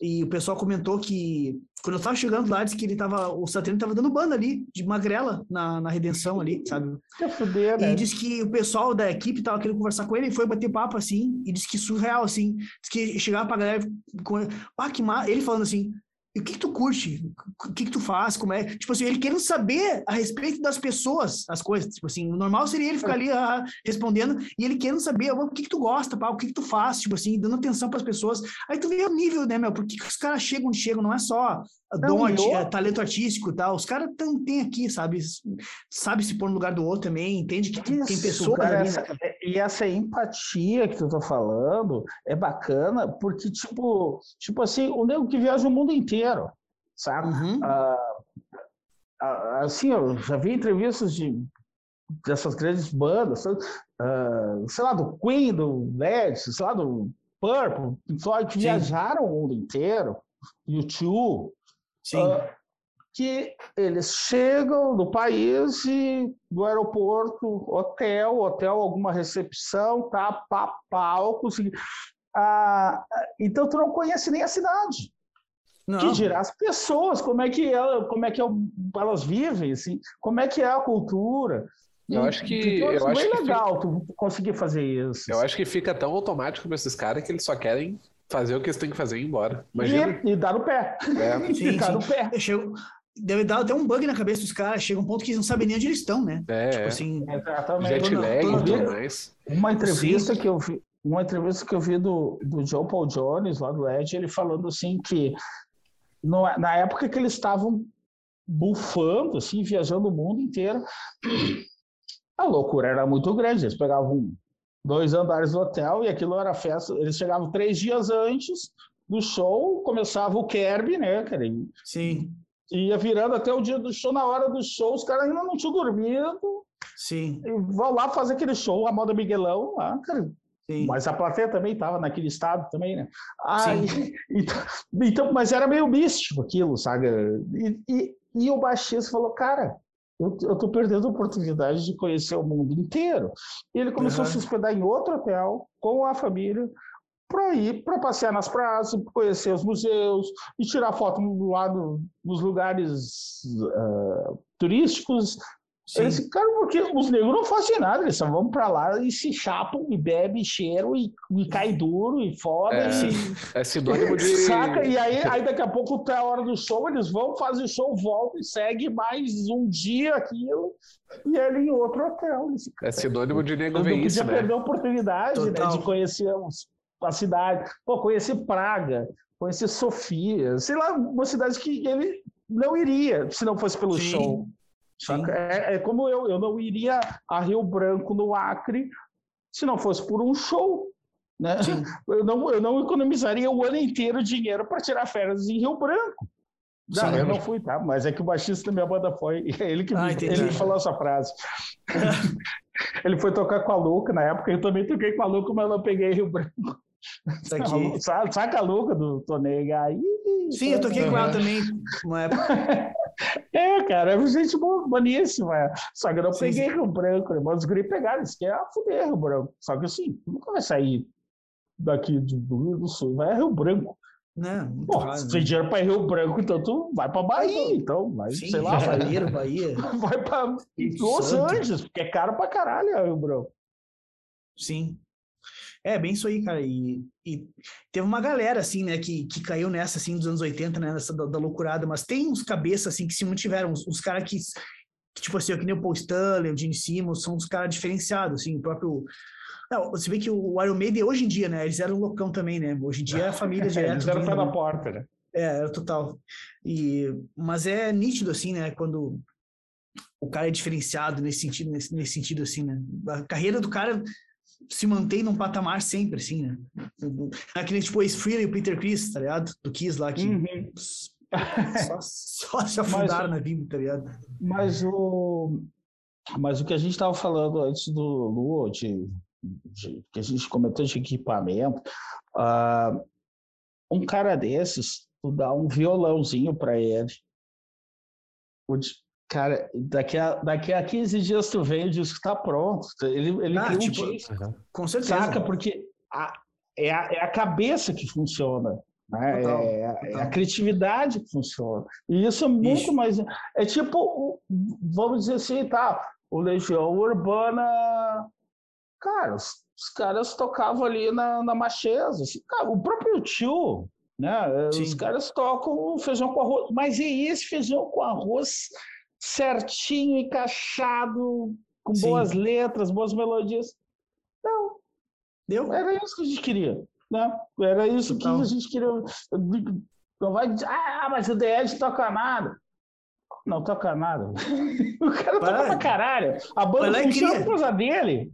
E o pessoal comentou que, quando eu tava chegando lá, disse que ele tava. O Satriani tava dando banda ali, de magrela, na, na redenção ali, sabe? Que fuder, né? E disse que o pessoal da equipe tava querendo conversar com ele, e foi bater papo assim, e disse que surreal, assim. Disse que chegava pra galera com ah, que ma... ele falando assim. E o que, que tu curte? O que, que tu faz? Como é? Tipo assim, ele querendo saber a respeito das pessoas, as coisas. Tipo assim, o normal seria ele ficar ali ah, respondendo, e ele querendo saber o que, que tu gosta, pá, o que, tu faz, tipo assim, dando atenção pras pessoas. Aí tu vê o nível, né, meu? Por que, os caras chegam onde chegam? Não é só Não, dom, outra- talento artístico e tal. Os caras tão- têm aqui, sabe? Sabe se pôr no lugar do outro também, entende que tem, tem Isso, pessoas cara, ali, essa- né? E essa empatia que tu tá falando é bacana, porque, tipo, tipo assim, o nego que viaja o mundo inteiro, sabe? Uhum. Ah, ah, assim, eu já vi entrevistas de dessas grandes bandas? Ah, sei lá, do Queen, do Led, sei lá, do Purple, Pink Floyd, que Sim. viajaram o mundo inteiro, U2, Sim. ah, que eles chegam no país e do aeroporto, hotel, hotel, alguma recepção, tá, pá, palco, assim. Ah, então tu não conhece nem a cidade. Não. Que dirá as pessoas, como é que ela, como é que elas vivem, assim, como é que é a cultura. Eu E- acho que- então, eu é acho bem que legal tu conseguir fazer isso. Eu acho que fica tão automático pra esses caras que eles só querem fazer o que eles têm que fazer e ir embora. Imagina. E, e dar no pé. É, Sim, [LAUGHS] Ficar sim. no pé. Eu chego- Deve dar até um bug na cabeça dos caras. Chega um ponto que eles não sabem nem onde eles estão, né? é, Tipo é. assim. Exatamente. jet lag e tudo mais. Uma entrevista que eu vi, uma entrevista que eu vi do, do Joe Paul Jones, lá do Edge, ele falando assim que no- na época que eles estavam bufando, assim, viajando o mundo inteiro, a loucura era muito grande. Eles pegavam dois andares do hotel e aquilo era festa. Eles chegavam três dias antes do show, começava o Kerb, né, cara? Sim, ia virando até o dia do show, na hora do show, os caras ainda não tinham dormido, sim. e vão lá fazer aquele show, a moda Miguelão, lá, cara. Sim. Mas a plateia também estava naquele estado também, né? Aí, [LAUGHS] então, então, mas era meio místico aquilo, sabe? E, e, e o baixista falou, cara, eu, eu tô perdendo a oportunidade de conhecer o mundo inteiro. E ele começou uhum. a se hospedar em outro hotel com a família para ir para passear nas praias, conhecer os museus e tirar foto lá no, nos lugares uh, turísticos Sim. Eles ficaram porque os negros não fazem nada, eles só vão pra lá e se chapam, e bebem, cheiram, e, e cai duro, e foda. É, e, é sinônimo de. [LAUGHS] Saca? E aí, aí daqui a pouco tá a hora do show, eles vão, fazem o show, voltam e segue mais um dia aquilo, e ele em outro hotel. Eles, é sinônimo de nego ver isso. Né? perder a oportunidade né, de conhecer a cidade. Pô, conhecer Praga, conhecer Sofia, sei lá, uma cidade que ele não iria se não fosse pelo Sim. show. É, é, como eu, eu não iria a Rio Branco, no Acre, se não fosse por um show. Né? [LAUGHS] Eu, não, eu não economizaria o ano inteiro dinheiro para tirar férias em Rio Branco. Não, eu não fui, tá? Mas é que o baixista da minha banda foi. É [LAUGHS] ele que ah, ele falou essa frase. [LAUGHS] ele foi tocar com a Luca na época, eu também toquei com a Luca, mas não peguei Rio Branco. Saca, saca a Luca do Tonega aí. Sim, eu toquei com ela também uma época. É, cara, é gente boníssima. Só que eu não sim, peguei sim. Rio Branco, né? Mas os gringos pegaram, isso que é a fuder Rio Branco. Só que assim, nunca vai sair daqui do Rio do Sul, vai a Rio Branco. Não, Pô, claro, se tem dinheiro para Rio Branco, então tu vai para Bahia, então, vai, Sim, sei lá. Janeiro, Bahia. [LAUGHS] Vai para Los Angeles, porque é caro para caralho Rio Branco. Sim. É, bem isso aí, cara. E, e, teve uma galera, assim, né, que, que caiu nessa, assim, dos anos 80, né, nessa da, da loucurada, mas tem uns cabeças, assim, que se mantiveram, uns, uns caras que, que, tipo assim, que nem o Paul Stanley, o Gene Simmons, são uns caras diferenciados, assim, o próprio... Não, você vê que o Iron Maiden, hoje em dia, né, eles eram loucão também, né, hoje em dia é a família [LAUGHS] direto... eles eram pé na porta, né? É, era total. E, mas é nítido, assim, né, quando o cara é diferenciado nesse sentido, nesse, nesse sentido, assim, né, a carreira do cara se mantém num patamar sempre, assim, né? Aquele tipo Ace Frehley e o Peter Chris, tá ligado? Do Kiss lá, que uhum. só, só, se afundaram mas, na Bíblia, tá ligado? Mas o, mas o que a gente estava falando antes do Lu, de, de, que a gente comentou de equipamento, uh, um cara desses, tu dá um violãozinho para ele, Cara, daqui a, daqui a 15 dias tu vem e o disco tá pronto. Ele, ele ah, tipo, um disco. Com certeza. Saca? Porque a, é, a, é a cabeça que funciona. Né? Total, é, total. é, a criatividade que funciona. E isso é muito isso. mais. É tipo, vamos dizer assim, tá? O Legião Urbana. Cara, os, os caras tocavam ali na, na Macheza. Assim, cara, o próprio tio, né? Sim. Os caras tocam feijão com arroz. Mas e esse feijão com arroz? Certinho, encaixado, com Sim. boas letras, boas melodias. Não. Deu? Era isso que a gente queria. Né? Era isso então. que a gente queria. Não vai dizer, ah, mas o The Edge toca nada. Não toca nada. [LAUGHS] o cara toca pra caralho. A banda funciona por causa dele.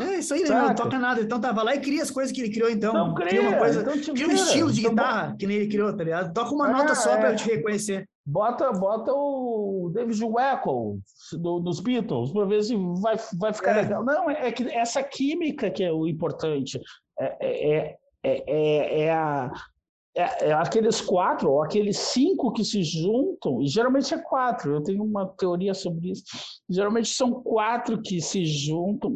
É isso aí, né? não toca nada. Então tava lá e cria as coisas que ele criou, então. Não cria, cria uma coisa. Então cria um estilo de então, guitarra que nem ele criou, tá ligado? Toca uma nota só é. pra eu te reconhecer. Bota, bota o David Weckl do, dos Beatles para ver se vai, vai ficar é. legal. Não, é, é, que essa química que é o importante. É, é, é, é, é a, é, aqueles quatro ou aqueles cinco que se juntam, e geralmente é quatro, eu tenho uma teoria sobre isso. Geralmente são quatro que se juntam.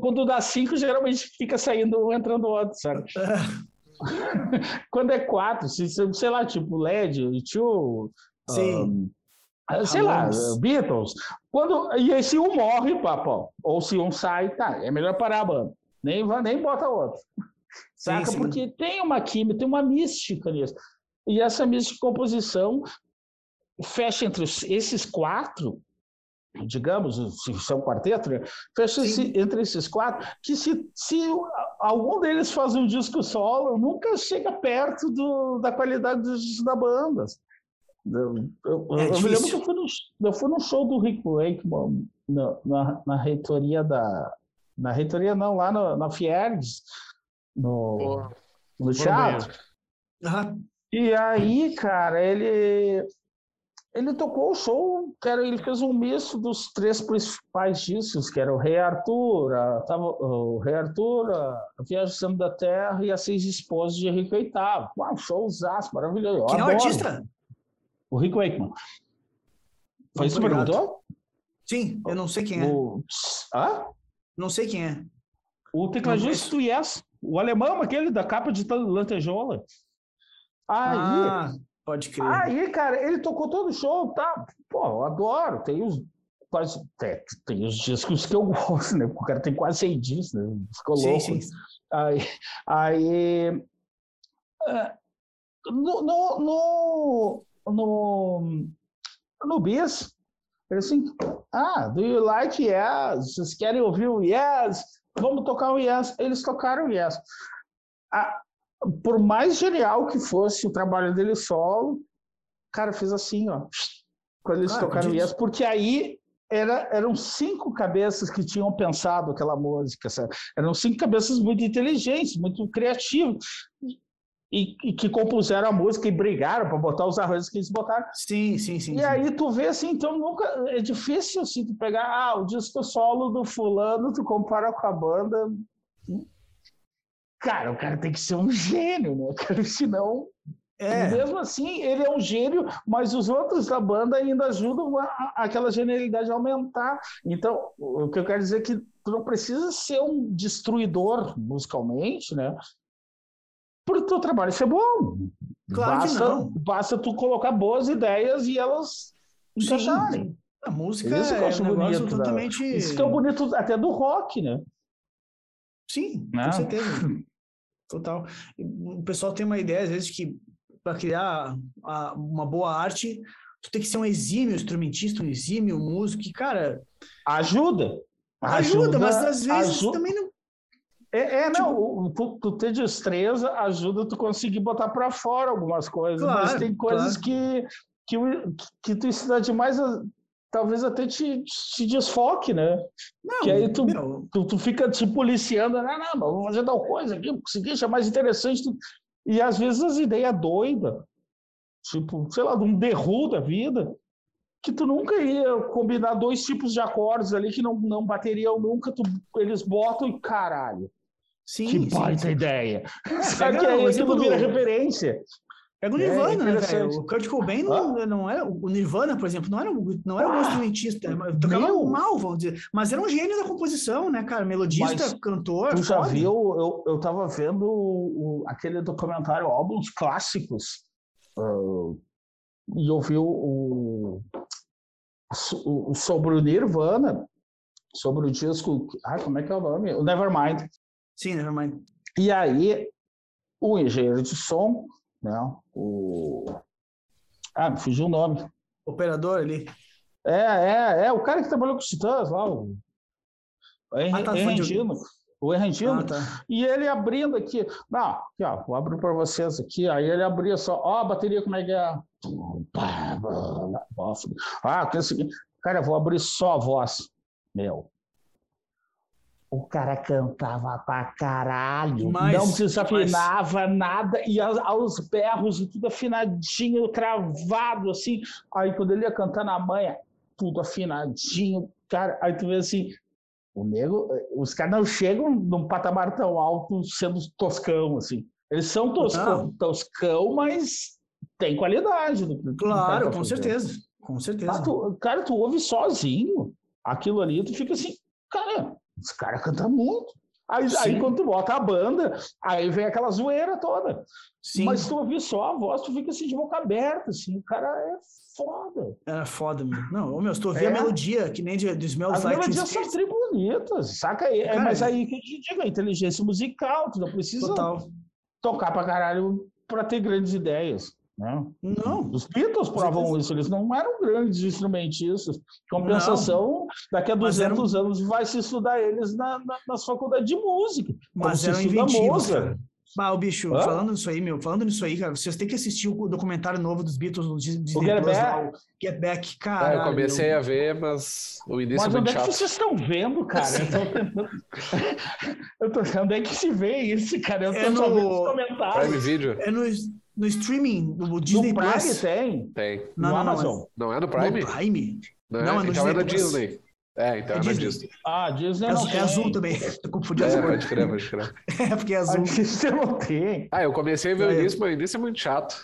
Quando dá cinco, geralmente fica saindo um entrando outro, sabe? [LAUGHS] Quando é quatro, se, sei lá, tipo LED, tio, Sim. Um, sei lá, Beatles. Quando, e aí, se um morre, papo, ou se um sai, tá, é melhor parar a banda. Nem, nem bota outro. Saca? Sim, sim. Porque tem uma química, tem uma mística nisso. E essa mística de composição fecha entre esses quatro, digamos, se são quarteto, né? fecha esse, entre esses quatro, que se, se algum deles faz um disco solo, nunca chega perto do, da qualidade dos, da banda. Eu, eu, é eu me lembro que eu fui, no, eu fui no show do Rick Wakeman na, na, na, reitoria da. Na reitoria, não, lá no, na Fiergs, no, no teatro. E aí, cara, ele. ele tocou o show, que era, ele fez um misto dos três principais discos, que era o Rei Arthur, a, tava, o Rei Arthur, a Viagem do Centro da Terra e as Seis Esposas de Henrique VIII. Uau, showzaço, maravilhoso. Quem é o artista? O Rick Wakeman. Foi isso que perguntou? Sim, eu não sei quem é. O... Hã? Não sei quem é. O tecladista do Yes. O alemão, aquele da capa de lantejola. Aí, ah, pode crer. Aí, cara, ele tocou todo o show, tá? Pô, eu adoro. Tem os quase tem, tem os discos que eu [LAUGHS] gosto, né? O cara tem quase 100 discos, né? Ficou louco. Sim, sim. Aí, aí no, no, no, no, no Bis, ele assim, ah, do you like Yes? Vocês querem ouvir o Yes? Vamos tocar o Yes. Eles tocaram o Yes. Ah, por mais genial que fosse o trabalho dele solo, cara, fez assim, ó. Quando eles tocaram Yes, porque aí era, eram cinco cabeças que tinham pensado aquela música, sabe? Eram cinco cabeças muito inteligentes, muito criativas e, e, que compuseram a música e brigaram para botar os arranjos que eles botaram. Sim, sim, sim. E sim. aí tu vê assim, então nunca é difícil assim tu pegar ah, o disco solo do fulano, tu compara com a banda. Cara, o cara tem que ser um gênio, né? Cara, [LAUGHS] senão é. Mesmo assim, ele é um gênio, mas os outros da banda ainda ajudam a, a, aquela genialidade a aumentar. Então, o que eu quero dizer é que tu não precisa ser um destruidor musicalmente, né? Para o teu trabalho ser bom. Claro basta, que não. Basta tu colocar boas ideias e elas encaixarem. A música Isso é um bonito, totalmente... Isso que é o bonito até do rock, né? Sim, não. com certeza. [LAUGHS] Total. O pessoal tem uma ideia, às vezes, que para criar a, uma boa arte, tu tem que ser um exímio instrumentista, um exímio músico, que, cara... Ajuda. Ajuda, ajuda mas às vezes ajuda. também não é, é não, tipo, tu, tu ter destreza ajuda tu conseguir botar para fora algumas coisas, claro, mas tem coisas claro. que, que, que tu ensina demais, talvez até te, te desfoque, né? Não, que aí tu, tu, tu, fica te policiando, não, não, vou fazer tal coisa aqui, conseguir achar mais interessante. E às vezes as ideias doidas, tipo, sei lá, de um derru da vida, que tu nunca ia combinar dois tipos de acordes ali que não, não bateriam nunca, tu, eles botam e caralho. Sim, que baita ideia. É, [LAUGHS] Sabe que aí aquilo vira referência. Pega o é, Nirvana, é, né, velho? O Kurt Cobain não, ah? não era. O Nirvana, por exemplo, não era, não era um ah, instrumentista. Tocava meu. mal, vamos dizer. Mas era um gênio da composição, né, cara? Melodista, mas cantor. Tu já foda. viu? Eu, eu tava vendo o, aquele documentário, álbuns clássicos. Uh, e eu vi o, o, o, sobre o Nirvana, sobre o disco. Ah, como é que é o nome? O Nevermind. Sim, Nevermind. E aí, o engenheiro de som, né? O. Ah, me fugiu o nome. Operador ali. É, é, é, o cara que trabalhou com os Titãs lá, o. Ah, tá, Errentino. O Errentino. Ah, tá. E ele abrindo aqui. Não, aqui, ó, vou abrir para vocês aqui. Aí ele abria só. Ó, a bateria, como é que é? Ah, que é o seguinte. Cara, vou abrir só a voz. Meu, o cara cantava pra caralho, Mas, não desafinava mas... nada, e aos berros e tudo afinadinho, travado, assim. Aí quando ele ia cantar na manha, tudo afinadinho, cara. Aí tu vê assim, o nego, os caras não chegam num patamar tão alto sendo toscão, assim. Eles são toscão, toscão mas tem qualidade. claro, com certeza. Com certeza. Ah, tu, cara, tu ouve sozinho aquilo ali, tu fica assim, esse cara canta muito. Aí, aí, quando tu bota a banda, aí vem aquela zoeira toda. Sim. Mas tu ouvir só a voz, tu fica assim de boca aberta, assim, o cara é foda. É foda, meu. Não, meu, se tu ouvir é. a melodia, que nem de, de Smells As Like melodias são tri bonitas, saca? É, cara, mas aí que eu te digo, a inteligência musical, tu não precisa Total. tocar pra caralho pra ter grandes ideias. Né? Não. Os Beatles provam isso, eles não eram grandes instrumentistas. Compensação, não. daqui a 200 eram... anos vai se estudar eles na, na, nas faculdades de música. Mas eram inventivos, cara. Bah, o bicho, Hã? falando nisso aí, meu, falando nisso aí, cara, vocês têm que assistir o documentário novo dos Beatles do Disney o Get Plus, Back. Lá, Get Back, cara. É, eu comecei meu. a ver, mas o início mas é muito onde chato. é que vocês estão vendo, cara? Eu tô... [LAUGHS] eu tô... Onde é que se vê isso, cara? Eu tô é no... vendo os comentários. Prime Video. É no... no streaming, no Disney no Prime Plus. tem. Tem. Não, no não, Amazon. Não é do No Prime? Prime? Não, Não, é no então é da Disney Plus. Disney. É, então É é, da Disney. Disney. Ah, Disney É, não é azul também. Tô confundindo as É, cores. pode crer, pode crer. [LAUGHS] É, porque é A azul. Disney não tem. Ah, eu comecei a ver o Ah, início, mas o início é muito chato.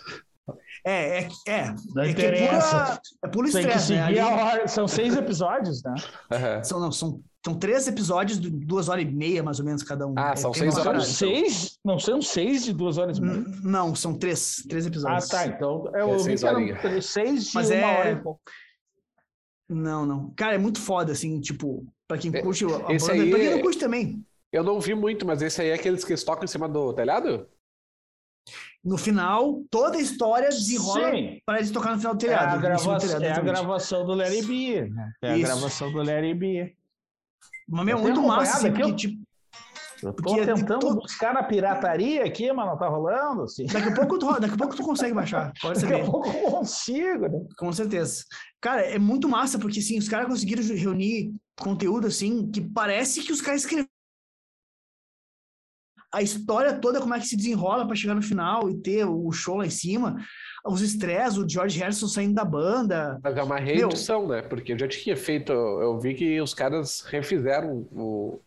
É, é, é. Não é que é interessa. pura, é puro Tem que estresse, né? seguir Ali- a hora. São seis episódios, né? Aham. São, não, são, são três episódios de duas horas e meia, mais ou menos, cada um. Ah, É, são seis São horas. hora. seis? Não são seis de duas horas e meia? N- Não, são três. Três Ah, episódios. tá. Então eu É seis eram horinhas. três- seis de Mas uma é- hora e pouco. Não, não. Cara, é muito foda, assim, tipo, pra quem É, curte a esse banda. aí Pra quem é- não curte também. Eu não vi muito, mas esse aí é aqueles que eles tocam em cima do telhado? No final, toda a história desenrola para eles tocar no final do É telhado. a, em cima do gravação, telhado, é a gravação do Larry B. né? É a Isso. gravação do Larry B. Mas, meu, Eu muito massa, assim, porque, tipo, Eu tô Porque tentando todo- buscar na pirataria aqui, mas não tá rolando. Assim. daqui a pouco tu, daqui a pouco tu consegue baixar. Pode Daqui a saber. pouco eu consigo, né? Com certeza. Cara, é muito massa, porque assim, os caras conseguiram reunir conteúdo assim, que parece que os caras escreveram a história toda, como é que se desenrola para chegar no final e ter o show lá em cima, os estresses, o George Harrison saindo da banda. Mas é uma reedição, né? Porque eu já tinha feito. Eu vi que os caras refizeram o.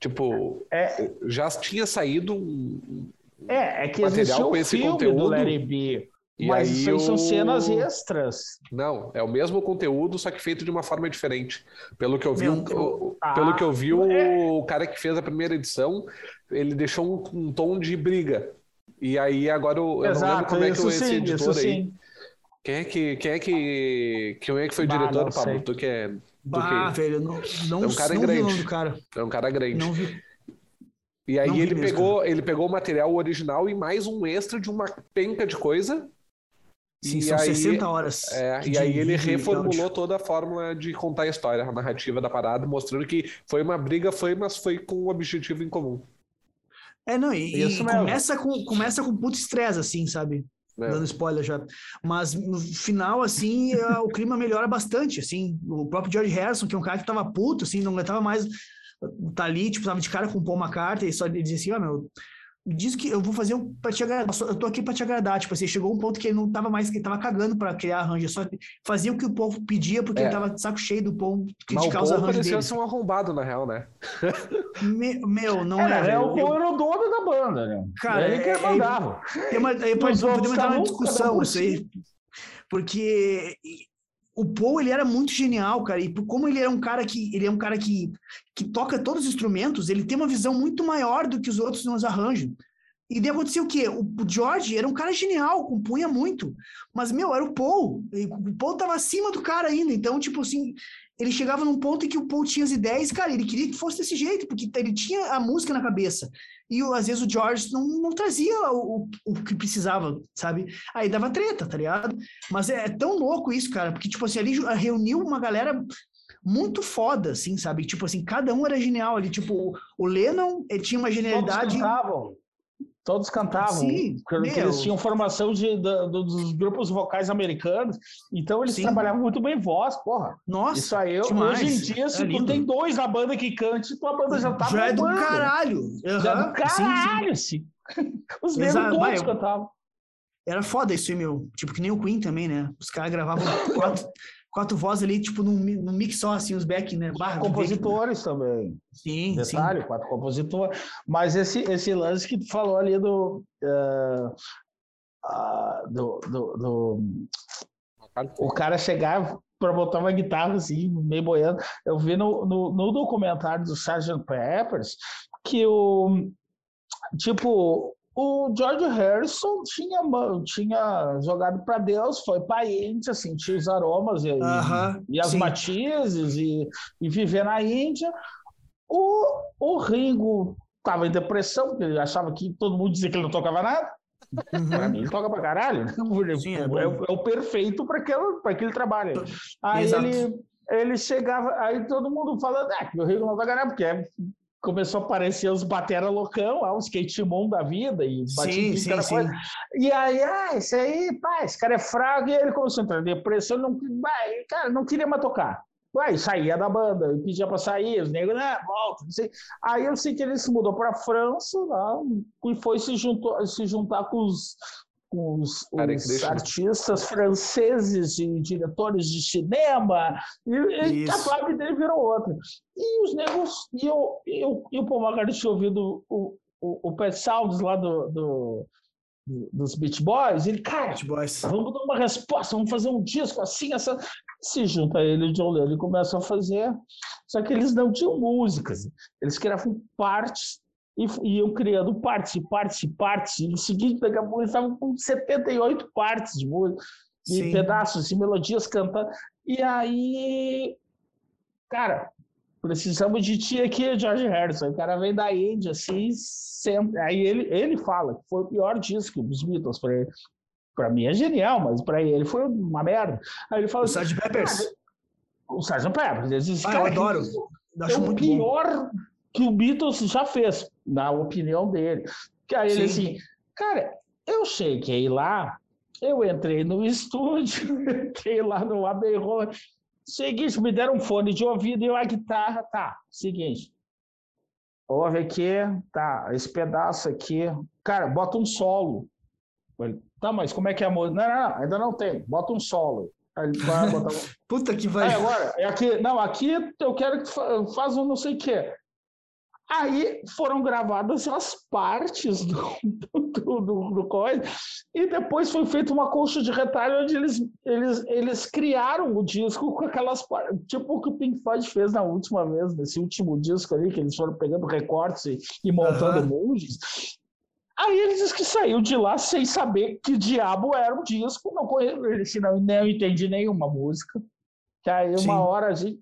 Tipo, É, já tinha saído um. é, é que Material com esse filme do conteúdo, Larry B. e Mas isso aí são o- cenas extras. Não, é o mesmo conteúdo, só que feito de uma forma diferente. Pelo que eu vi, Meu, o, ah, pelo que eu vi, é. o cara que fez a primeira edição, ele deixou um, um tom de briga. E aí agora eu, eu não lembro como é que isso esse sim, editor aí. sim. Quem é que quem é que quem é que foi o Bah, diretor, não Pablo? sei. Tu que é, Bah, velho, eu não, não, É um cara não vi o grande. nome do cara. é um cara grande. Não vi. E aí Não ele mesmo, pegou, ele pegou o material original e mais um extra de uma penca de coisa. Sim, são aí- 60 horas. É, de e aí ele reformulou toda a fórmula de contar a história, a narrativa da parada, mostrando que foi uma briga, foi, mas foi com um objetivo em comum. É, não, e, e começa com começa com puto estresse, assim, sabe? né? Dando spoiler já. Mas no final, assim, o clima melhora bastante, assim. O próprio George Harrison, que é um cara que tava puto, assim, não aguentava mais tá ali, tipo, tava de cara com o Paul McCartney, e só ele dizia assim, ó, meu, diz que eu vou fazer um pra te agradar, eu tô aqui pra te agradar, tipo assim, chegou um ponto que ele não tava mais, que ele tava cagando pra criar arranjo, só fazia o que o povo pedia, porque É. ele tava de saco cheio do povo Mas o criticar os arranjos dele. ser um arrombado, na real, né? Me- meu, não É, é, na real, o velho. Paul era o dono da banda, né? Cara, ele que é- é- mandava. Tem uma, aí pode- podemos entrar numa um- discussão isso aí. Porque o Paul, ele era muito genial, cara. E como ele é um cara que ele é um cara que, que toca todos os instrumentos, ele tem uma visão muito maior do que os outros nos arranjos. E daí aconteceu o quê? O George era um cara genial, compunha muito. Mas, meu, era o Paul. O Paul tava acima do cara ainda. Então, tipo assim, ele chegava num ponto em que o Paul tinha as ideias, cara, ele queria que fosse desse jeito, porque ele tinha a música na cabeça. E às vezes o George não, não trazia o, o, o que precisava, sabe? Aí dava treta, tá ligado? Mas é, é tão louco isso, cara, porque, tipo assim, ali reuniu uma galera muito foda, assim, sabe? Tipo assim, cada um era genial ali. Tipo, o- o Lennon, ele tinha uma Todos genialidade. cantavam. Todos cantavam. Sim, porque eles tinham formação de, do- dos grupos vocais americanos. Então eles Sim. trabalhavam muito bem voz, porra. Nossa, Isso aí, demais. hoje em dia, se É tu tem dois na banda que cante, tua banda já tá já é do bombando. caralho. Já é do sim. caralho, sim. [LAUGHS] Os Exato, todos vai, eu- cantavam. Era foda isso aí, meu. Tipo, que nem o Queen também, né? Os caras gravavam [LAUGHS] quatro, quatro vozes ali, tipo, num, num mix só, assim, os back, né? Barra de back. Compositores também. Sim, sim. Detalhe, quatro compositores. Mas esse, esse lance que tu falou ali do. eh, ah, do, do, do- o cara chegar para botar uma guitarra assim, meio boiando. Eu vi no, no, no documentário do Sgt. Peppers que o. Tipo, o George Harrison tinha, tinha jogado para Deus, foi para a Índia, sentir os aromas e, Aham, e as sim. matizes e, e viver na Índia. O, o Ringo estava em depressão, porque ele achava que todo mundo dizia que ele não tocava nada. Pra Uhum. mim, ele toca pra caralho. Sim, é, é o- é o perfeito para aquele, pra aquele trabalho. Aí Exato. ele, ele chegava, aí todo mundo falando, ah, que o Ringo não toca nada, porque é- começou a aparecer os batera loucão, ah, os skate moon da vida, e batia Sim, sim, cada sim. coisa. E aí, ah, esse aí, pá, esse cara é fraco, e ele começou a entrar em depressão, não, cara, não queria mais tocar. Ué, saía da banda, eu pedia para sair, os negros, né, volta, não sei. Aí eu sei que ele se mudou para França lá, e foi se, juntou, se juntar com os, com os, Hare os artistas franceses e diretores de cinema, e, e a vibe dele virou outra. E os negros, e, eu, eu, e o Paul McCartney tinha ouvido o, o, o Pet Sounds lá do, do, do- dos Beach Boys, ele, cara, Boys. vamos dar uma resposta, vamos fazer um disco assim, essa. Se junta ele e o John Lennon e começam a fazer. Só que eles não tinham músicas, eles criavam partes e iam criando partes e partes e partes. E no seguinte, daqui a pouco eles estavam com 78 partes de música, e Sim. pedaços e melodias cantando. E aí, cara, precisamos de ti aqui, George Harrison. O cara vem da Índia, assim, sempre. Aí ele, ele fala que foi o pior disco dos Beatles para ele. Para mim é genial, mas para ele foi uma merda. Aí ele fala O assim. Peppers. o Sgt. Pepper. Ele diz, Ah, eu adoro. que- Eu é acho o muito bom. pior que o Beatles já fez, na opinião dele. Que aí ele Sim. assim, cara, eu cheguei lá, eu entrei no [LAUGHS] estúdio, entrei lá no Abbey Road, seguinte, me deram um fone de ouvido e uma guitarra, tá, seguinte, ouve aqui, tá, esse pedaço aqui, cara, bota um solo. Ele, tá, mas como é que é a música? Não, não, não, ainda não tem, bota um solo. Aí ele vai botar um [LAUGHS] Puta que vai. Aí agora, é aqui, não, aqui eu quero que tu fa- faça um não sei o quê. Aí foram gravadas as partes do, do, do, do coisa, e depois foi feita uma colcha de retalho onde eles, eles, eles criaram o disco com aquelas partes, tipo o que o Pink Floyd fez na última vez, nesse último disco ali, que eles foram pegando recortes e, e montando monges. Aí ele disse que saiu de lá sem saber que diabo era o disco, não conhe... ele disse, não, não entendi nenhuma música. Que aí uma Sim. hora a gente...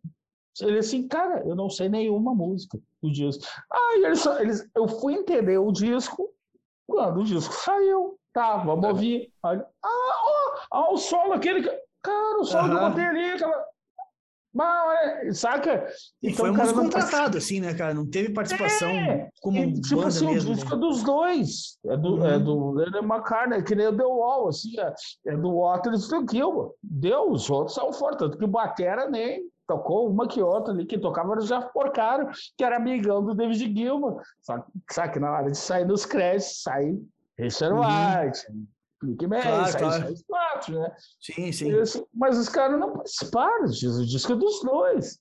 ele assim, cara, eu não sei nenhuma música do disco. Aí eles, eles, eu fui entender o disco quando o disco saiu. Tá, vamos É. ouvir. Aí, ah, ó, ah, o solo aquele. que- Cara, o solo que eu botei ali, aquela. Mas, é, saca? E Então, foi um cara tá- contratado, assim, né, cara? Não teve participação É, como E, tipo banda assim, mesmo. o disco é dos dois. É do, Uhum. é do Lennon McCartney, que nem o The Wall, assim, é, é do Waters e do. Deu, os outros são fortes, tanto que o Batera nem tocou uma que outra ali, quem tocava era o Jeff Porcaro, que era amigão do David Gilmour. Só que, sabe que na hora de sair nos créditos, sai Richard Uhum. White, Nick Mason, Claro, sai claro. só os quatro, né? Sim, sim. Isso, mas os caras não participaram disso, o disco é dos dois.